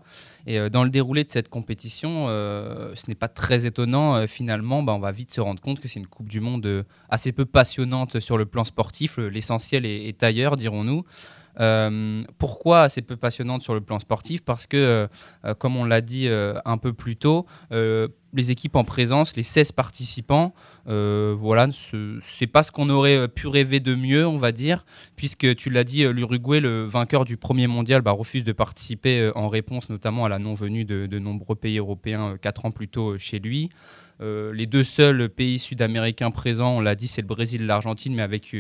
Et dans le déroulé de cette compétition, ce n'est pas très étonnant. finalement, bah, on va vite se rendre compte que c'est une Coupe du Monde assez peu passionnante sur le plan sportif. L'essentiel est ailleurs, dirons-nous. Euh, pourquoi c'est peu passionnante sur le plan sportif? Parce que, euh, comme on l'a dit euh, un peu plus tôt, les équipes en présence, les 16 participants, voilà, c'est pas ce qu'on aurait pu rêver de mieux, on va dire, puisque tu l'as dit, l'Uruguay, le vainqueur du premier mondial, bah, refuse de participer en réponse notamment à la non-venue de, de, nombreux pays européens 4 ans plus tôt chez lui. les deux seuls pays sud-américains présents, on l'a dit, c'est le Brésil et l'Argentine, mais avec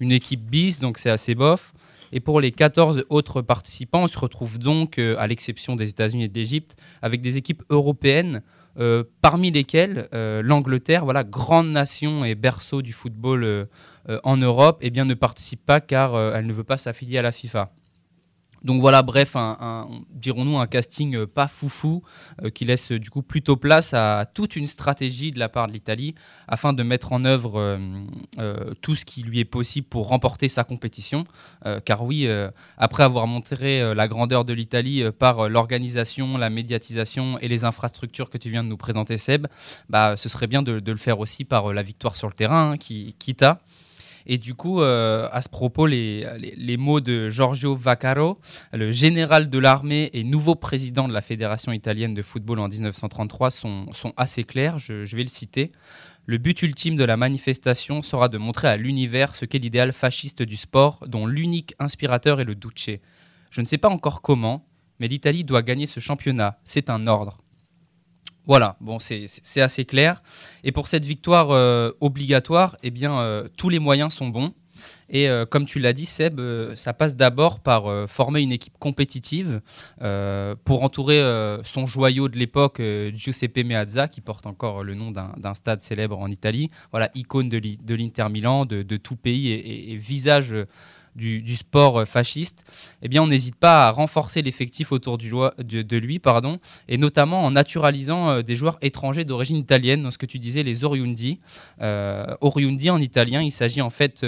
une équipe bis, donc c'est assez bof. Et pour les 14 autres participants, on se retrouve donc, euh, à l'exception des États-Unis et de l'Égypte, avec des équipes européennes, euh, parmi lesquelles euh, l'Angleterre, voilà, grande nation et berceau du football en Europe, eh bien, ne participe pas car elle ne veut pas s'affilier à la FIFA. Donc voilà, bref, un, dirons-nous un casting euh, pas foufou euh, qui laisse euh, du coup plutôt place à toute une stratégie de la part de l'Italie afin de mettre en œuvre tout ce qui lui est possible pour remporter sa compétition. car oui, après avoir montré la grandeur de l'Italie par l'organisation, la médiatisation et les infrastructures que tu viens de nous présenter, Seb, bah, ce serait bien de, le faire aussi par la victoire sur le terrain, hein, qui, quitte. Et du coup, euh, à ce propos, les, mots de Giorgio Vaccaro, le général de l'armée et nouveau président de la Fédération italienne de football en 1933, sont, sont assez clairs. Je vais le citer. Le but ultime de la manifestation sera de montrer à l'univers ce qu'est l'idéal fasciste du sport, dont l'unique inspirateur est le Duce. Je ne sais pas encore comment, mais l'Italie doit gagner ce championnat. C'est un ordre. Voilà, bon, c'est assez clair. Et pour cette victoire euh, obligatoire, eh bien, euh, tous les moyens sont bons. Et euh, comme tu l'as dit, Seb, ça passe d'abord par former une équipe compétitive pour entourer son joyau de l'époque, Giuseppe Meazza, qui porte encore le nom d'un stade célèbre en Italie. Voilà, icône de l'Inter Milan, de, tout pays et, et visage du, sport euh, fasciste, eh bien, on n'hésite pas à renforcer l'effectif autour de, lui, pardon, et notamment en naturalisant euh, des joueurs étrangers d'origine italienne, dans ce que tu disais, les Oriundi. Euh, Oriundi en italien, il s'agit en fait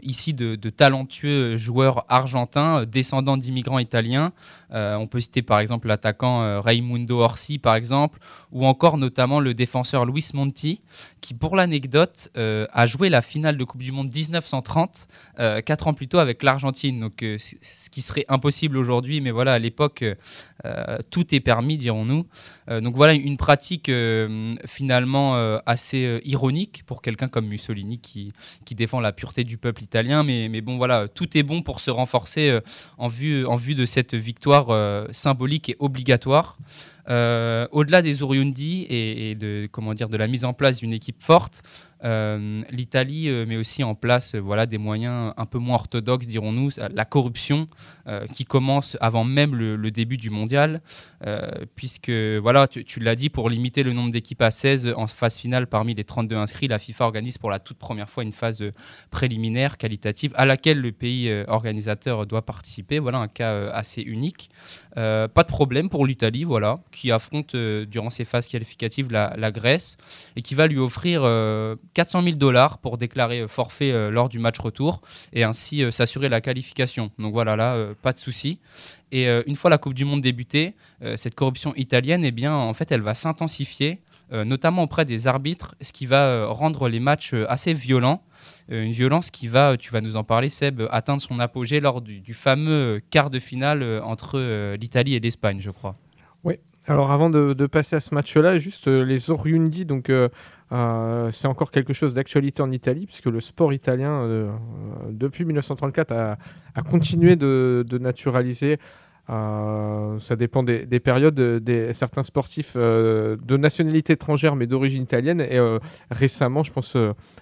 ici de, talentueux joueurs argentins, descendants d'immigrants italiens. on peut citer par exemple l'attaquant Raimundo Orsi, par exemple, ou encore notamment le défenseur Luis Monti, qui, pour l'anecdote, a joué la finale de Coupe du Monde 1930, quatre ans plutôt avec l'Argentine. Donc, euh, ce qui serait impossible aujourd'hui, mais voilà, à l'époque, euh, tout est permis, dirons-nous. Euh, donc voilà une pratique finalement assez ironique pour quelqu'un comme Mussolini qui, défend la pureté du peuple italien. Mais, bon, voilà, tout est bon pour se renforcer en, vue, de cette victoire symbolique et obligatoire. Au-delà des Oriundi et, et, de, comment dire, de la mise en place d'une équipe forte, L'Italie euh, met aussi en place euh, voilà, des moyens un peu moins orthodoxes, dirons-nous, la corruption qui commence avant même le, début du mondial, puisque, voilà, tu, l'as dit, pour limiter le nombre d'équipes à 16 en phase finale parmi les 32 inscrits, la FIFA organise pour la toute première fois une phase préliminaire qualitative à laquelle le pays organisateur doit participer. Voilà un cas assez unique. pas de problème pour l'Italie, voilà, qui affronte durant ces phases qualificatives la, Grèce et qui va lui offrir 400 000 dollars pour déclarer euh, forfait euh, lors du match retour et ainsi euh, s'assurer la qualification. Donc voilà, là, pas de souci. Et une fois la Coupe du Monde débutée, cette corruption italienne, eh bien, en fait, elle va s'intensifier, notamment auprès des arbitres, ce qui va rendre les matchs assez violents une violence qui va, tu vas nous en parler, Seb, atteindre son apogée lors du, fameux quart de finale entre l'Italie et l'Espagne, je crois. Oui. Alors avant de, passer à ce match-là, juste les Oriundi, donc c'est encore quelque chose d'actualité en Italie, puisque le sport italien, depuis 1934, a, continué de, naturaliser euh, ça dépend des, périodes. Des, certains sportifs euh, de nationalité étrangère mais d'origine italienne. Et euh, récemment, je pense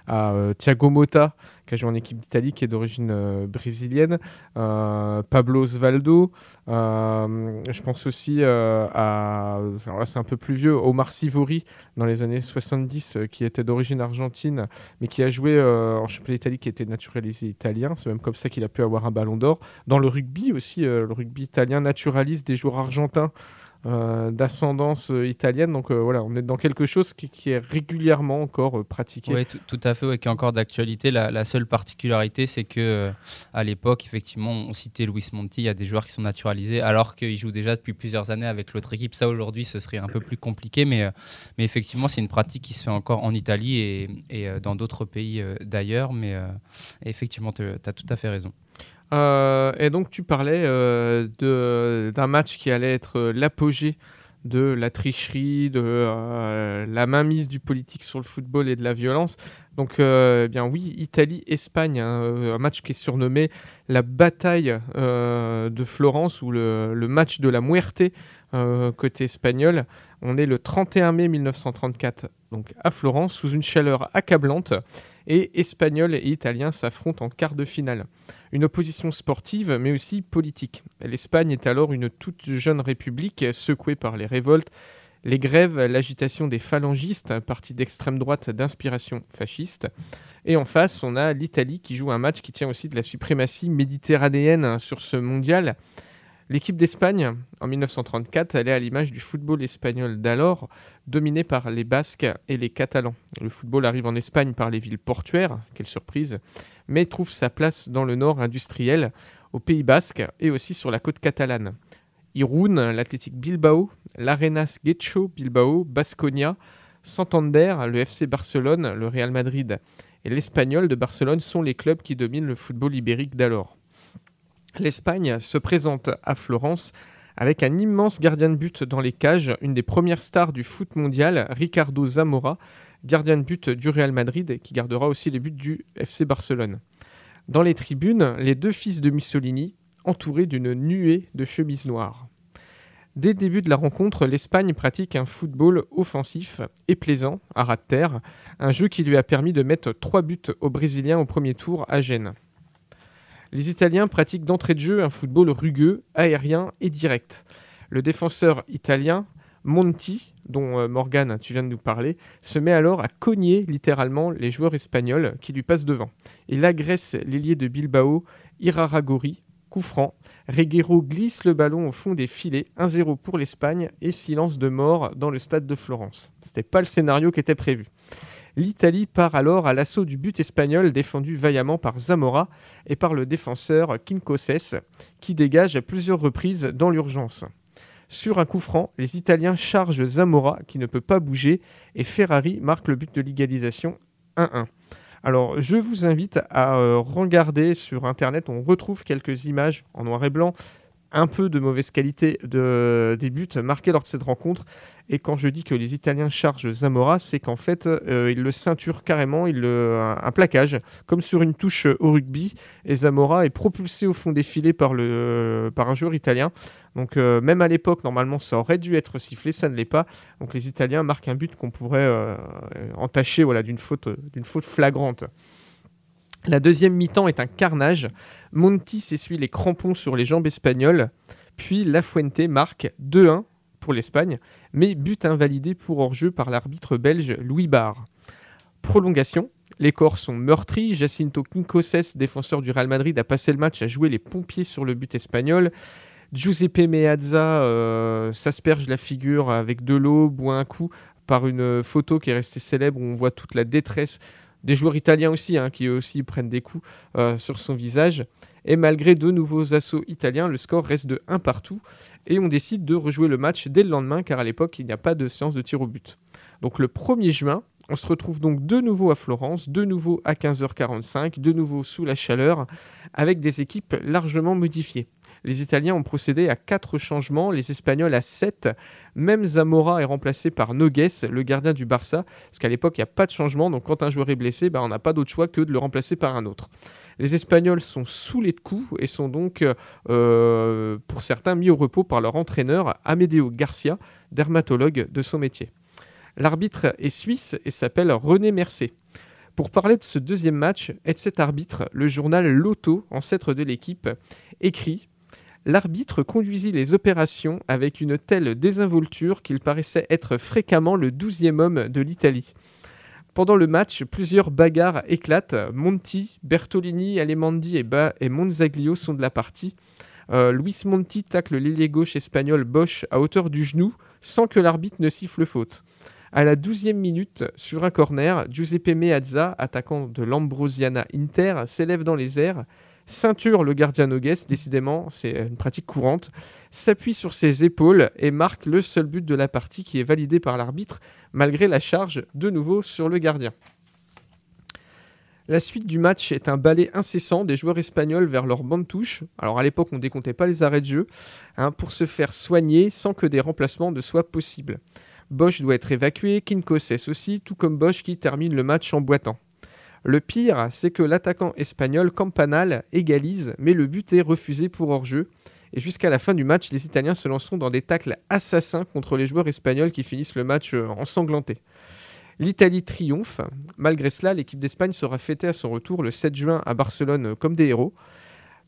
à Thiago Motta, qui a joué en équipe d'Italie, qui est d'origine brésilienne. Pablo Osvaldo. je pense aussi à. Alors là, c'est un peu plus vieux. Omar Sivori, dans les années 70, qui était d'origine argentine, mais qui a joué en championnat d'Italie, qui était naturalisé italien. C'est même comme ça qu'il a pu avoir un ballon d'or. Dans le rugby aussi, le rugby italien naturalise des joueurs argentins euh, d'ascendance euh, italienne. Donc euh, voilà, on est dans quelque chose qui, est régulièrement encore pratiqué. Oui, tout à fait, qui est encore d'actualité. La, seule particularité, c'est que à l'époque, effectivement, on citait Luis Monti, il y a des joueurs qui sont naturalisés, alors qu'ils jouent déjà depuis plusieurs années avec l'autre équipe. Ça, aujourd'hui, ce serait un peu plus compliqué, mais, mais effectivement, c'est une pratique qui se fait encore en Italie et, et dans d'autres pays d'ailleurs. Mais effectivement, tu as tout à fait raison. Euh, et donc tu parlais euh, d'un match qui allait être euh, l'apogée de la tricherie, de la mainmise du politique sur le football et de la violence. Donc eh bien oui, Italie-Espagne, hein, un match qui est surnommé la bataille de Florence ou le, le, match de la muerte côté espagnol. On est le 31 mai 1934 donc à Florence sous une chaleur accablante et Espagnols et Italiens s'affrontent en quart de finale. Une opposition sportive, mais aussi politique. L'Espagne est alors une toute jeune république secouée par les révoltes, les grèves, l'agitation des phalangistes, un parti d'extrême droite d'inspiration fasciste. Et en face, on a l'Italie qui joue un match qui tient aussi de la suprématie méditerranéenne sur ce mondial. L'équipe d'Espagne, en 1934, elle est à l'image du football espagnol d'alors, dominé par les Basques et les Catalans. Le football arrive en Espagne par les villes portuaires, quelle surprise, mais trouve sa place dans le nord industriel, au Pays Basque et aussi sur la côte catalane. Irún, l'Athletic Bilbao, l'Arenas Getxo Bilbao, Basconia, Santander, le FC Barcelone, le Real Madrid et l'Espagnol de Barcelone sont les clubs qui dominent le football ibérique d'alors. L'Espagne se présente à Florence avec un immense gardien de but dans les cages, une des premières stars du foot mondial, Ricardo Zamora, gardien de but du Real Madrid qui gardera aussi les buts du FC Barcelone. Dans les tribunes, les deux fils de Mussolini, entourés d'une nuée de chemises noires. Dès le début de la rencontre, l'Espagne pratique un football offensif et plaisant, à ras de terre, un jeu qui lui a permis de mettre trois buts aux Brésiliens au premier tour à Gênes. Les Italiens pratiquent d'entrée de jeu un football rugueux, aérien et direct. Le défenseur italien, Monti, dont euh, Morgan tu viens de nous parler, se met alors à cogner littéralement les joueurs espagnols qui lui passent devant. Il agresse l'ailier de Bilbao, Iraragori, coup franc. Reguero glisse le ballon au fond des filets, 1-0 pour l'Espagne et silence de mort dans le stade de Florence. C'était pas le scénario qui était prévu. L'Italie part alors à l'assaut du but espagnol défendu vaillamment par Zamora et par le défenseur Quincoses qui dégage à plusieurs reprises dans l'urgence. Sur un coup franc, les Italiens chargent Zamora qui ne peut pas bouger et Ferrari marque le but de l'égalisation 1-1. Alors je vous invite à euh, regarder sur internet, on retrouve quelques images en noir et blanc un peu de mauvaise qualité de, des buts marqués lors de cette rencontre. Et quand je dis que les Italiens chargent Zamora, c'est qu'en fait, euh, ils le ceinturent carrément, il le, un, plaquage, comme sur une touche au rugby. Et Zamora est propulsé au fond des filets par, le, par un joueur italien. Donc euh, même à l'époque, normalement, ça aurait dû être sifflé, ça ne l'est pas. Donc les Italiens marquent un but qu'on pourrait euh, entacher voilà, d'une faute, d'une faute flagrante. La deuxième mi-temps est un carnage. Monti s'essuie les crampons sur les jambes espagnoles. Puis Lafuente marque 2-1 pour l'Espagne, mais but invalidé pour hors-jeu par l'arbitre belge Louis Barre. Prolongation. Les corps sont meurtris. Jacinto Quincoses, défenseur du Real Madrid, a passé le match à jouer les pompiers sur le but espagnol. Giuseppe Meazza euh, s'asperge la figure avec de l'eau, boit un coup par une photo qui est restée célèbre où on voit toute la détresse des joueurs italiens aussi, hein, qui aussi prennent des coups euh, sur son visage. Et malgré deux nouveaux assauts italiens, le score reste de 1 partout. Et on décide de rejouer le match dès le lendemain, car à l'époque, il n'y a pas de séance de tir au but. Donc le 1er juin, On se retrouve donc de nouveau à Florence, de nouveau à 15h45, de nouveau sous la chaleur, avec des équipes largement modifiées. Les Italiens ont procédé à 4 changements, les Espagnols à 7. Même Zamora est remplacé par Nogues, le gardien du Barça, parce qu'à l'époque, il n'y a pas de changement, donc quand un joueur est blessé, ben, on n'a pas d'autre choix que de le remplacer par un autre. Les Espagnols sont saoulés de coups et sont donc, euh, pour certains, mis au repos par leur entraîneur, Amedeo Garcia, dermatologue de son métier. L'arbitre est suisse et s'appelle René Mercé. Pour parler de ce deuxième match et de cet arbitre, le journal Loto, ancêtre de l'équipe, écrit L'arbitre conduisit les opérations avec une telle désinvolture qu'il paraissait être fréquemment le douzième homme de l'Italie. Pendant le match, plusieurs bagarres éclatent. Monti, Bertolini, Alemandi et, Monzaglio sont de la partie. Euh, Luis Monti tacle l'ailier gauche espagnol Bosch à hauteur du genou sans que l'arbitre ne siffle faute. À la douzième minute, sur un corner, Giuseppe Meazza, attaquant de l'Ambrosiana Inter, s'élève dans les airs ceinture le gardien Nogues, décidément, c'est une pratique courante, s'appuie sur ses épaules et marque le seul but de la partie qui est validé par l'arbitre, malgré la charge de nouveau sur le gardien. La suite du match est un balai incessant des joueurs espagnols vers leur bande touche. Alors à l'époque, on décomptait pas les arrêts de jeu hein, pour se faire soigner sans que des remplacements ne soient possibles. Bosch doit être évacué, Kinko cesse aussi, tout comme Bosch qui termine le match en boitant. Le pire, c'est que l'attaquant espagnol Campanal égalise, mais le but est refusé pour hors-jeu. Et jusqu'à la fin du match, les Italiens se lanceront dans des tacles assassins contre les joueurs espagnols qui finissent le match euh, ensanglanté. L'Italie triomphe. Malgré cela, l'équipe d'Espagne sera fêtée à son retour le 7 juin à Barcelone comme des héros.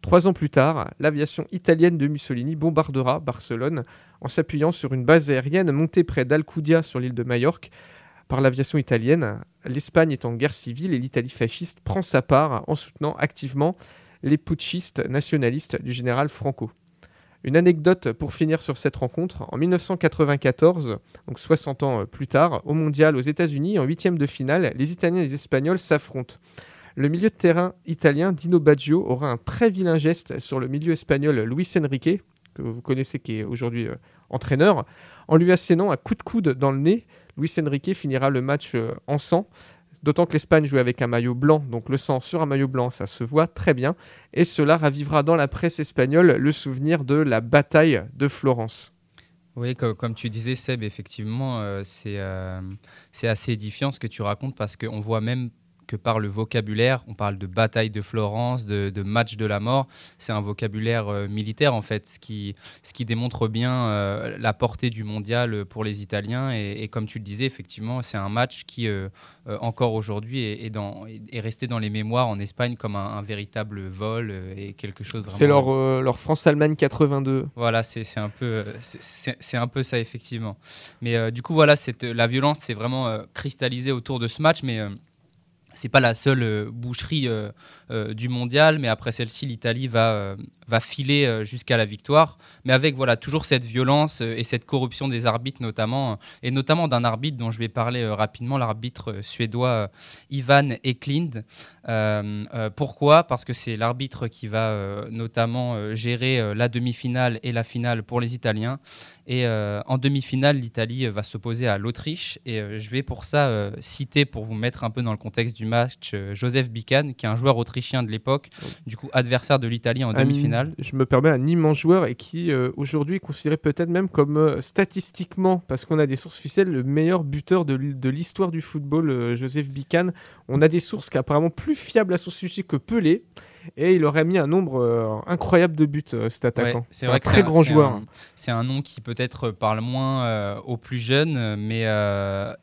Trois ans plus tard, l'aviation italienne de Mussolini bombardera Barcelone en s'appuyant sur une base aérienne montée près d'Alcudia sur l'île de Majorque par l'aviation italienne. L'Espagne est en guerre civile et l'Italie fasciste prend sa part en soutenant activement les putschistes nationalistes du général Franco. Une anecdote pour finir sur cette rencontre. En 1994, donc 60 ans plus tard, au mondial aux États-Unis, en huitième de finale, les Italiens et les Espagnols s'affrontent. Le milieu de terrain italien Dino Baggio aura un très vilain geste sur le milieu espagnol Luis Enrique, que vous connaissez qui est aujourd'hui euh, entraîneur, en lui assénant un coup de coude dans le nez Luis Enrique finira le match euh, en sang. D'autant que l'Espagne jouait avec un maillot blanc, donc le sang sur un maillot blanc, ça se voit très bien. Et cela ravivera dans la presse espagnole le souvenir de la bataille de Florence. Oui, comme, tu disais, Seb, effectivement, euh, euh, c'est assez édifiant ce que tu racontes parce qu'on voit même par le vocabulaire, on parle de bataille de Florence, de, match de la mort, c'est un vocabulaire euh, militaire en fait, ce qui, ce qui démontre bien euh, la portée du mondial pour les Italiens. Et, comme tu le disais, effectivement, c'est un match qui, euh, encore aujourd'hui, est, est, resté dans les mémoires en Espagne comme un, véritable vol et quelque chose C'est leur, leur France-Allemagne 82. Voilà, c'est un, peu, c'est un peu ça, effectivement. Mais du coup, voilà, la violence s'est vraiment cristallisée autour de ce match, mais c'est pas la seule euh, boucherie euh, euh, du mondial, mais après celle-ci, l'Italie va, va filer jusqu'à la victoire. Mais avec voilà toujours cette violence et cette corruption des arbitres notamment, et notamment d'un arbitre dont je vais parler rapidement, l'arbitre suédois Ivan Eklind. pourquoi? Parce que c'est l'arbitre qui va notamment gérer la demi-finale et la finale pour les Italiens. Et en demi-finale, l'Italie va s'opposer à l'Autriche. Et je vais pour ça citer, pour vous mettre un peu dans le contexte du match euh, Joseph Bican, qui est un joueur autrichien de l'époque, du coup adversaire de l'Italie en demi-finale. Je me permets un immense joueur et qui euh, aujourd'hui est considéré peut-être même comme euh, statistiquement, parce qu'on a des sources officielles, le meilleur buteur de l'histoire du football, Joseph Bican. On a des sources qui apparemment plus fiables à son sujet que Pelé et il aurait mis un nombre incroyable de buts, cet attaquant. c'est un très grand joueur. C'est un nom qui peut-être parle moins aux plus jeunes, mais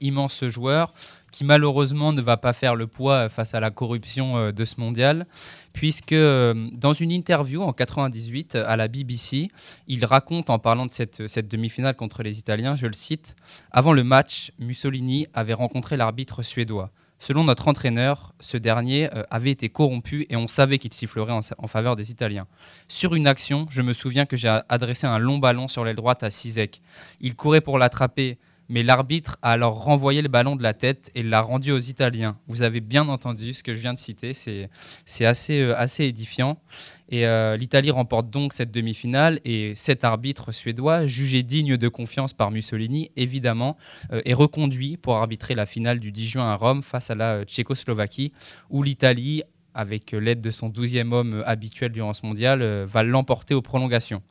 immense joueur qui malheureusement ne va pas faire le poids face à la corruption euh, de ce mondial, puisque euh, dans une interview en 98 à la BBC, il raconte en parlant de cette, cette demi-finale contre les Italiens, je le cite, Avant le match, Mussolini avait rencontré l'arbitre suédois. Selon notre entraîneur, ce dernier euh, avait été corrompu et on savait qu'il sifflerait en, en, faveur des Italiens. Sur une action, je me souviens que j'ai adressé un long ballon sur l'aile droite à Sizek. Il courait pour l'attraper, mais l'arbitre a alors renvoyé le ballon de la tête et l'a rendu aux Italiens. Vous avez bien entendu ce que je viens de citer, c'est assez, euh, assez édifiant. Et euh, l'Italie remporte donc cette demi-finale et cet arbitre suédois, jugé digne de confiance par Mussolini, évidemment, euh, est reconduit pour arbitrer la finale du 10 juin à Rome face à la Tchécoslovaquie, où l'Italie, avec l'aide de son douzième homme habituel durant ce mondial, va l'emporter aux prolongations.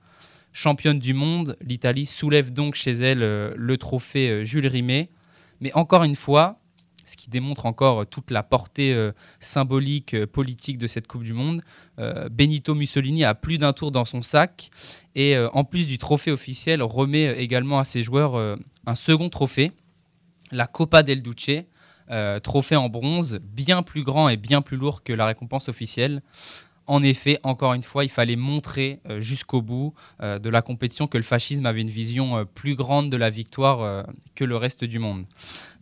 Championne du monde, l'Italie soulève donc chez elle euh, le trophée euh, Jules Rimet. Mais encore une fois, ce qui démontre encore toute la portée euh, symbolique, politique de cette Coupe du Monde, Benito Mussolini a plus d'un tour dans son sac et en plus du trophée officiel, remet également à ses joueurs un second trophée, la Copa del Duce, trophée en bronze, bien plus grand et bien plus lourd que la récompense officielle en effet, encore une fois, il fallait montrer euh, jusqu'au bout euh, de la compétition que le fascisme avait une vision euh, plus grande de la victoire que le reste du monde.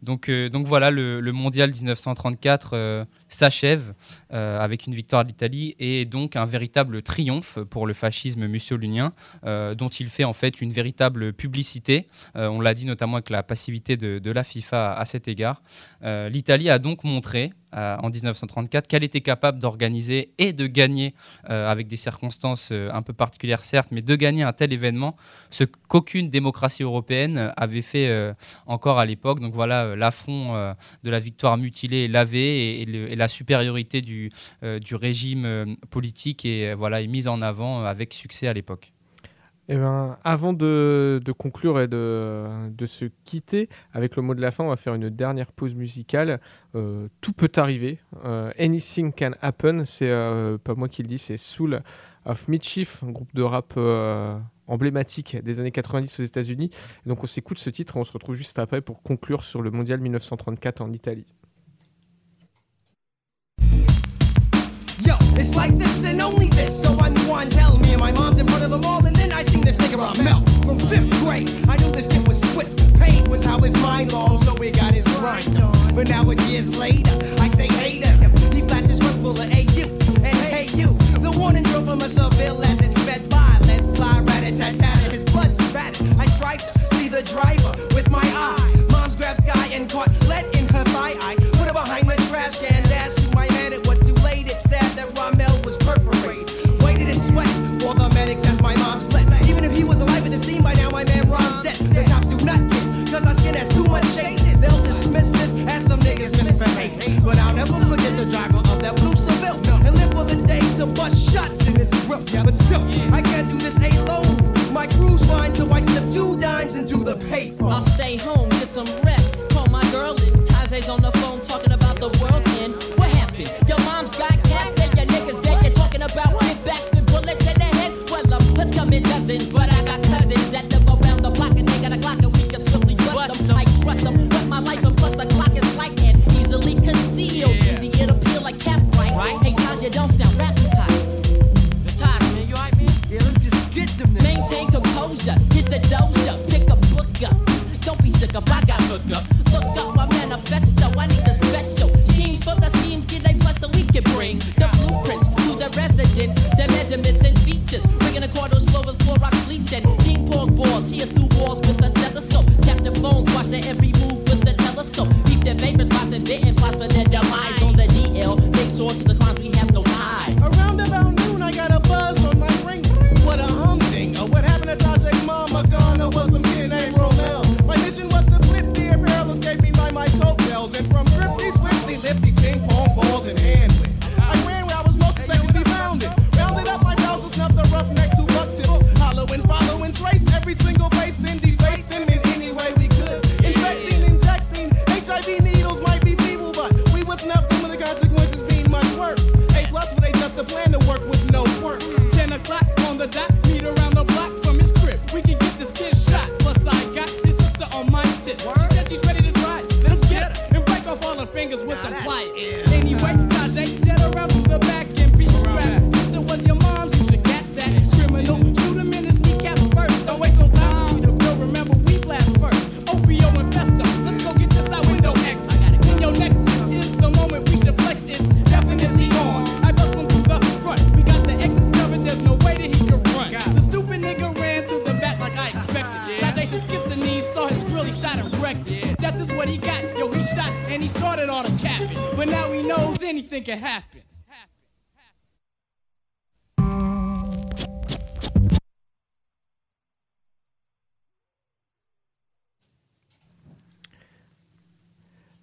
Donc, donc voilà, le, mondial 1934 s'achève euh, avec une victoire de l'Italie et donc un véritable triomphe pour le fascisme mussolinien euh, dont il fait en fait une véritable publicité. Euh, on l'a dit notamment avec la passivité de, la FIFA à, cet égard. L'Italie a donc montré en 1934 qu'elle était capable d'organiser et de gagner avec des circonstances un peu particulières certes, mais de gagner un tel événement, ce qu'aucune démocratie européenne avait fait encore à l'époque. Donc voilà l'affront de la victoire mutilée et lavée et, la supériorité du, euh, régime euh, politique est, voilà, est mise en avant euh, avec succès à l'époque. Eh ben, avant de, conclure et de, se quitter, avec le mot de la fin, on va faire une dernière pause musicale. tout peut arriver. anything can happen. C'est pas moi qui le dis, c'est Soul of Mischief, un groupe de rap emblématique des années 90 aux États-Unis. Donc on s'écoute ce titre et on se retrouve juste après pour conclure sur le mondial 1934 en Italie. Yo, it's like this and only this. So unwind, tell me, and my mom's in front of them all, and then I seen this nigga I melt from fifth grade. I knew this kid was swift. Pain was how his mind long, so we got his grind on. But now it years later, I say hey to him. He flashes one full of AU, and hey you, the warning drove him a Seville as it sped by. Driver with my eye. Mom's grabbed Sky and caught lead in her thigh. I put her behind the trash can, dashed to my head. It was too late. It's sad that Rommel was perforated. Waited and sweat for the medics as my mom slept. Even if he was alive at the scene by now, my man Rom's dead. The cops do not care, cause our skin has too much shade. They'll dismiss this as some niggas misbehave. But I'll never forget the driver of that blue Seville. And live for the day to bust shots in his grill. But still, I can't do this alone. My crew's fine, so I slip two dimes into the payphone. I'll stay home, get some rest. Call my girl and Taze's on the phone talking about the world's end. What happened? Your mom's got capped and your niggas dead. You're talking about kickbacks and bullets in the head. Well, um, let's come in dozens, but I got capping. But now he knows anything can happen.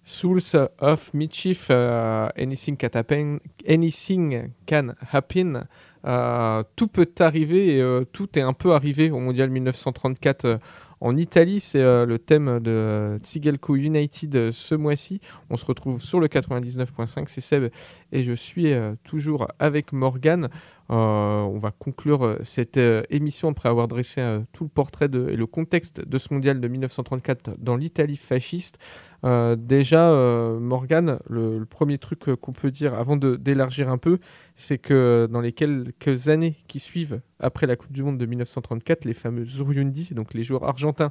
Souls of Mischief, euh, anything, can happen, anything can happen. Euh, tout peut arriver euh, tout est un peu arrivé au Mondial 1934 euh, en Italie. C'est euh, le thème de Tsigelco United ce mois-ci. On se retrouve sur le 99.5. C'est Seb et je suis euh, toujours avec Morgan. Euh, on va conclure cette émission après avoir dressé tout le portrait et le contexte de ce mondial de 1934 dans l'Italie fasciste. Euh, déjà, euh, Morgan, le, premier truc euh, qu'on peut dire avant d'élargir un peu, c'est que dans les quelques années qui suivent après la Coupe du Monde de 1934, les fameux Zuryundi, donc les joueurs argentins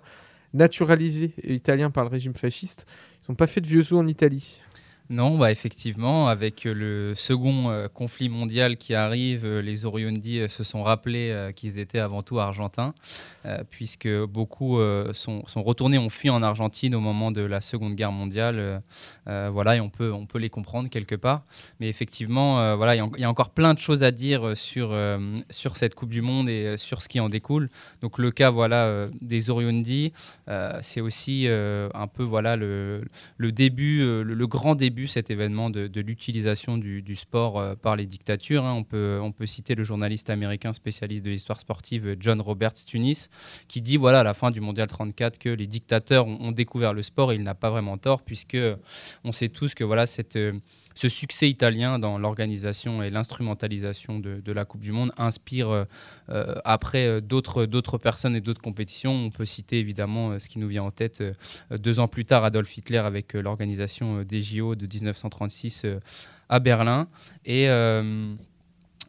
naturalisés et italiens par le régime fasciste, ils n'ont pas fait de vieux os en Italie. Non, bah effectivement, avec euh, le second euh, conflit mondial qui arrive, euh, les Oriondi euh, se sont rappelés qu'ils étaient avant tout argentins, puisque beaucoup sont, sont retournés, ont fui en Argentine au moment de la Seconde Guerre mondiale. voilà, et on peut, on peut les comprendre quelque part. Mais effectivement, voilà, il y, a encore plein de choses à dire sur, sur cette Coupe du Monde et sur ce qui en découle. Donc le cas voilà, des Oriondi, c'est aussi un peu voilà, le, le début, le grand début, cet événement de, l'utilisation du, sport euh, par les dictatures. hein. On, peut, on peut citer le journaliste américain spécialiste de l'histoire sportive euh, John Roberts Tunis, qui dit voilà à la fin du mondial 34 que les dictateurs ont, découvert le sport et il n'a pas vraiment tort puisque on sait tous que voilà cette euh, ce succès italien dans l'organisation et l'instrumentalisation de, la Coupe du Monde inspire euh, euh, après euh, d'autres d'autres personnes et d'autres compétitions. On peut citer évidemment ce qui nous vient en tête deux ans plus tard, Adolf Hitler avec l'organisation des JO de 1936 euh, à Berlin. Et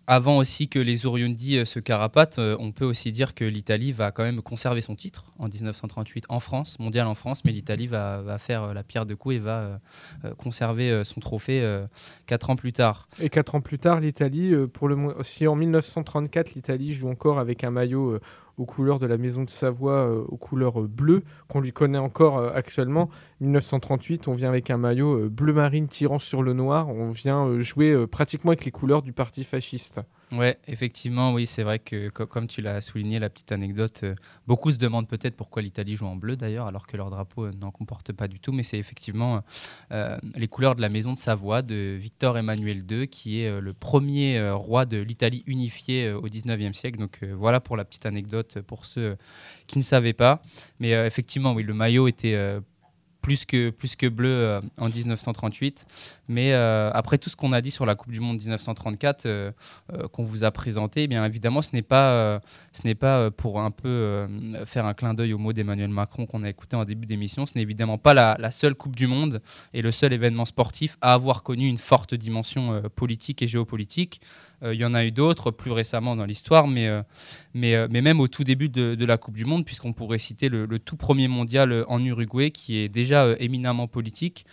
avant aussi que les Oriundi euh, se carapatent, euh, on peut aussi dire que l'Italie va quand même conserver son titre en 1938 en France, mondial en France, mais l'Italie va, faire euh, la pierre de coups et va conserver son trophée quatre ans plus tard. Et quatre ans plus tard, l'Italie, si en 1934, l'Italie joue encore avec un maillot aux couleurs de la Maison de Savoie, aux couleurs bleues, qu'on lui connaît encore actuellement. 1938, on vient avec un maillot euh, bleu marine tirant sur le noir. On vient euh, jouer euh, pratiquement avec les couleurs du parti fasciste. Ouais, effectivement, oui, c'est vrai que co- comme tu l'as souligné, la petite anecdote, beaucoup se demandent peut-être pourquoi l'Italie joue en bleu d'ailleurs, alors que leur drapeau n'en comporte pas du tout, mais c'est effectivement les couleurs de la maison de Savoie de Victor Emmanuel II, qui est le premier roi de l'Italie unifiée au 19e siècle. Donc voilà pour la petite anecdote pour ceux qui ne savaient pas. Mais effectivement, oui, le maillot était plus que, plus que bleu euh, en 1938. Mais euh, après tout ce qu'on a dit sur la Coupe du Monde 1934, euh, qu'on vous a présenté, eh bien évidemment, ce n'est pas, pas pour un peu faire un clin d'œil aux mots d'Emmanuel Macron qu'on a écouté en début d'émission. Ce n'est évidemment pas la, seule Coupe du Monde et le seul événement sportif à avoir connu une forte dimension politique et géopolitique. Euh, Il y en a eu d'autres plus récemment dans l'histoire, mais, euh, euh, mais même au tout début de, la Coupe du Monde, puisqu'on pourrait citer le, tout premier mondial en Uruguay, qui est déjà éminemment politique,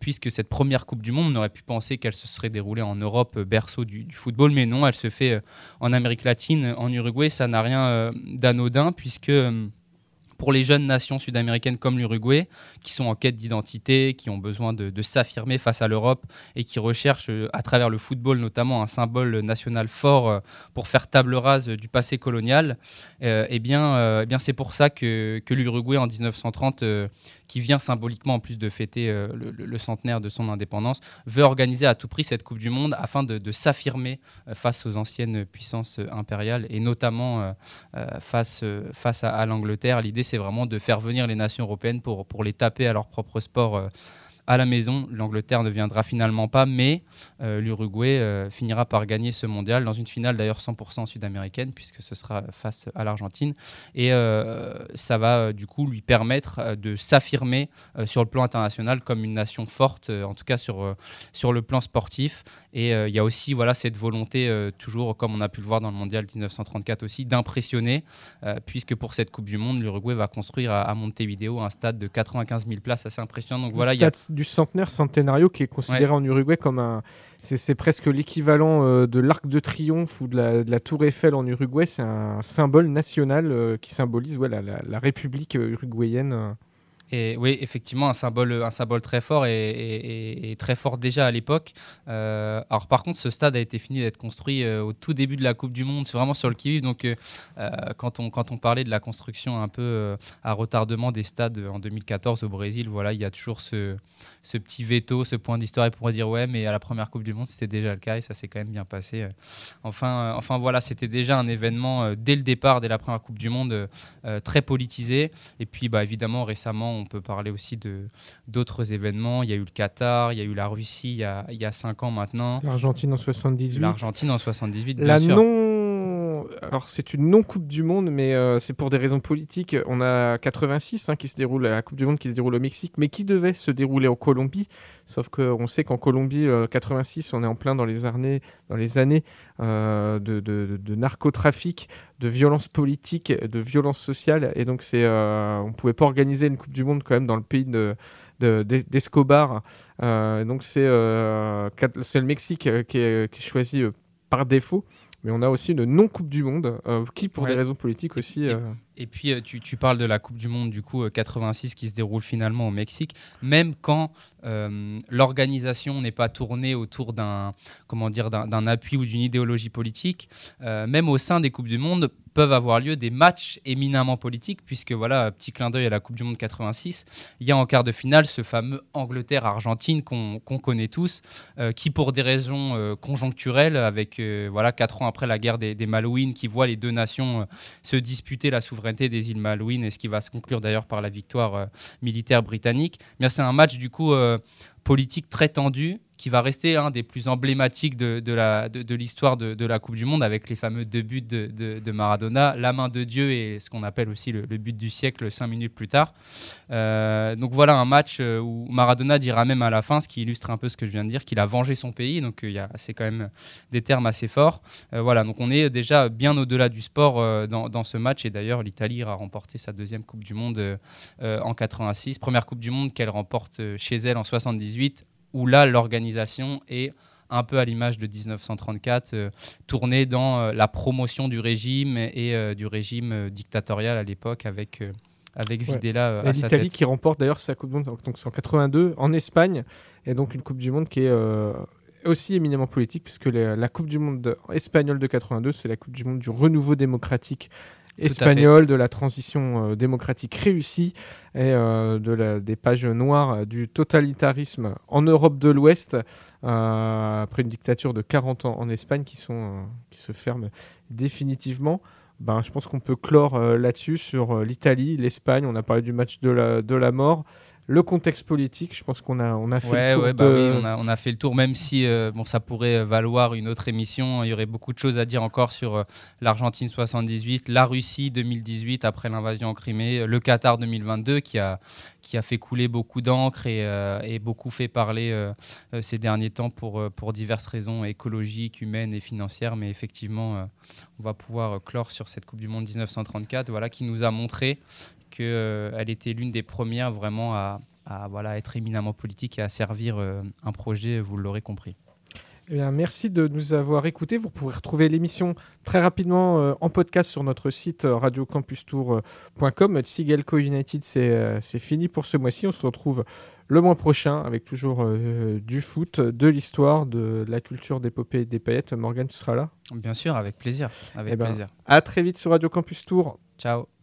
puisque cette première Coupe du Monde, on aurait pu penser qu'elle se serait déroulée en Europe, berceau du, football, mais non, elle se fait en Amérique latine, en Uruguay. Ça n'a rien d'anodin, puisque... euh, pour les jeunes nations sud-américaines comme l'Uruguay, qui sont en quête d'identité, qui ont besoin de, s'affirmer face à l'Europe et qui recherchent, euh, à travers le football notamment, un symbole national fort euh, pour faire table rase du passé colonial, euh, eh bien, euh, eh bien c'est pour ça que, que l'Uruguay en 1930, euh, qui vient symboliquement en plus de fêter euh, le, centenaire de son indépendance, veut organiser à tout prix cette Coupe du Monde afin de, s'affirmer euh, face aux anciennes puissances euh, impériales et notamment face, à, l'Angleterre. L'idée, c'est vraiment de faire venir les nations européennes pour, les taper à leur propre sport à la maison. L'Angleterre ne viendra finalement pas, mais euh, l'Uruguay euh, finira par gagner ce mondial dans une finale d'ailleurs 100% sud-américaine, puisque ce sera face à l'Argentine. Et euh, ça va du coup lui permettre de s'affirmer sur le plan international comme une nation forte, en tout cas sur, sur le plan sportif. Et il y a aussi voilà, cette volonté, toujours comme on a pu le voir dans le mondial 1934 aussi, d'impressionner, puisque pour cette Coupe du Monde, l'Uruguay va construire à, à Montevideo un stade de 95 000 places assez impressionnant. Donc voilà, il y a du centenaire Centenario qui est considéré en Uruguay comme un. C'est presque l'équivalent euh, de l'Arc de Triomphe ou de la, de la Tour Eiffel en Uruguay. C'est un symbole national euh, qui symbolise ouais, la, la- la République euh, uruguayenne. Et oui, effectivement, un symbole, un symbole très fort et, très fort déjà à l'époque. Euh, alors par contre, ce stade a été fini d'être construit euh, au tout début de la Coupe du Monde. C'est vraiment sur le qui Donc euh, quand, on, quand on parlait de la construction un peu à retardement des stades en 2014 au Brésil, voilà, il y a toujours ce, petit veto, ce point d'histoire. Pourrait dire ouais, mais à la première Coupe du Monde, c'était déjà le cas et ça s'est quand même bien passé. Enfin, enfin voilà, c'était déjà un événement dès le départ, dès la première Coupe du Monde, très politisé. Et puis, bah, évidemment, récemment, on peut parler aussi de d'autres événements. Il y a eu le Qatar, il y a eu la Russie il y a, il y a cinq ans maintenant, L'Argentine en 78. l'Argentine en 78, bien La sûr. non. Alors, c'est une non-Coupe du Monde, mais euh, c'est pour des raisons politiques. On a 86 hein, qui se déroule, la Coupe du Monde qui se déroule au Mexique, mais qui devait se dérouler en Colombie. Sauf qu'on sait qu'en Colombie, euh, 86, on est en plein dans les années, dans les années euh, de, de- de narcotrafic, de violence politique, de violence sociale. Et donc, c'est, euh, on ne pouvait pas organiser une Coupe du Monde quand même dans le pays de, de- d'E- d'Escobar. Euh, donc, c'est, euh, c'est le Mexique euh, qui est, choisi euh, par défaut. Mais on a aussi une non-Coupe du Monde, euh, qui, pour Ouais. des raisons politiques aussi. Et- euh, Et puis, euh, tu, tu parles de la Coupe du Monde, du coup, euh, 86 qui se déroule finalement au Mexique. Même quand euh, l'organisation n'est pas tournée autour d'un comment dire, d'un appui ou d'une idéologie politique, euh, même au sein des Coupes du Monde, peuvent avoir lieu des matchs éminemment politiques, puisque voilà, petit clin d'œil à la Coupe du Monde 86, il y a en quart de finale ce fameux Angleterre-Argentine qu'on connaît tous, euh, qui pour des raisons conjoncturelles, avec voilà quatre ans après la guerre des, Malouines, qui voit les deux nations se disputer la souveraineté des îles Malouines, et ce qui va se conclure d'ailleurs par la victoire militaire britannique. Mais c'est un match du coup politique très tendu qui va rester un des plus emblématiques de, de la- de- de l'histoire de, la Coupe du Monde avec les fameux deux buts de, Maradona, la main de Dieu et ce qu'on appelle aussi le, but du siècle cinq minutes plus tard. Euh, donc voilà un match euh, où Maradona dira même à la fin, ce qui illustre un peu ce que je viens de dire, qu'il a vengé son pays. Donc euh, c'est quand même des termes assez forts. Voilà, donc on est déjà bien au-delà du sport dans, dans ce match. Et d'ailleurs, l'Italie a remporté sa deuxième Coupe du Monde en 86. Première Coupe du Monde qu'elle remporte chez elle en 78, où là, l'organisation est un peu à l'image de 1934, euh, tournée dans euh, la promotion du régime et euh, du régime dictatorial à l'époque avec, avec Ouais. Videla Et à sa l'Italie qui remporte d'ailleurs sa Coupe du Monde, donc c'est en 82, en Espagne, et donc une Coupe du Monde qui est aussi éminemment politique, puisque la, la Coupe du Monde de- espagnole de 82, c'est la Coupe du Monde du renouveau démocratique fait. espagnol, de la transition euh, démocratique réussie, et euh, de la- des pages noires euh, du totalitarisme en Europe de l'Ouest, après une dictature de 40 ans en Espagne qui, sont, qui se ferme définitivement. Ben, je pense qu'on peut clore là-dessus sur l'Italie, l'Espagne. On a parlé du match de la, de la mort. Le contexte politique, je pense qu'on a, on a fait Ouais, le tour ouais, bah de- oui, on a, on a fait le tour, même si euh, bon, ça pourrait valoir une autre émission. Il y aurait beaucoup de choses à dire encore sur euh, l'Argentine 78, la Russie 2018 après l'invasion en Crimée, le Qatar 2022 qui a, qui a fait couler beaucoup d'encre et, euh, et beaucoup fait parler euh, euh, ces derniers temps pour, euh, pour diverses raisons écologiques, humaines et financières. Mais effectivement, euh, on va pouvoir euh, clore sur cette Coupe du Monde 1934 voilà, qui nous a montré qu'elle était l'une des premières vraiment à, à, voilà, être éminemment politique et à servir euh, un projet, vous l'aurez compris. Eh bien, merci de nous avoir écoutés. Vous pourrez retrouver l'émission très rapidement euh, en podcast sur notre site euh, radiocampustour.com. Tsigelco United, c'est euh, fini pour ce mois-ci. On se retrouve le mois prochain avec toujours euh, du foot, de l'histoire, de la culture d'épopée et des paillettes. Morgane, tu seras là? Bien sûr, avec plaisir. Avec Eh ben, plaisir. À très vite sur Radio Campus Tour. Ciao.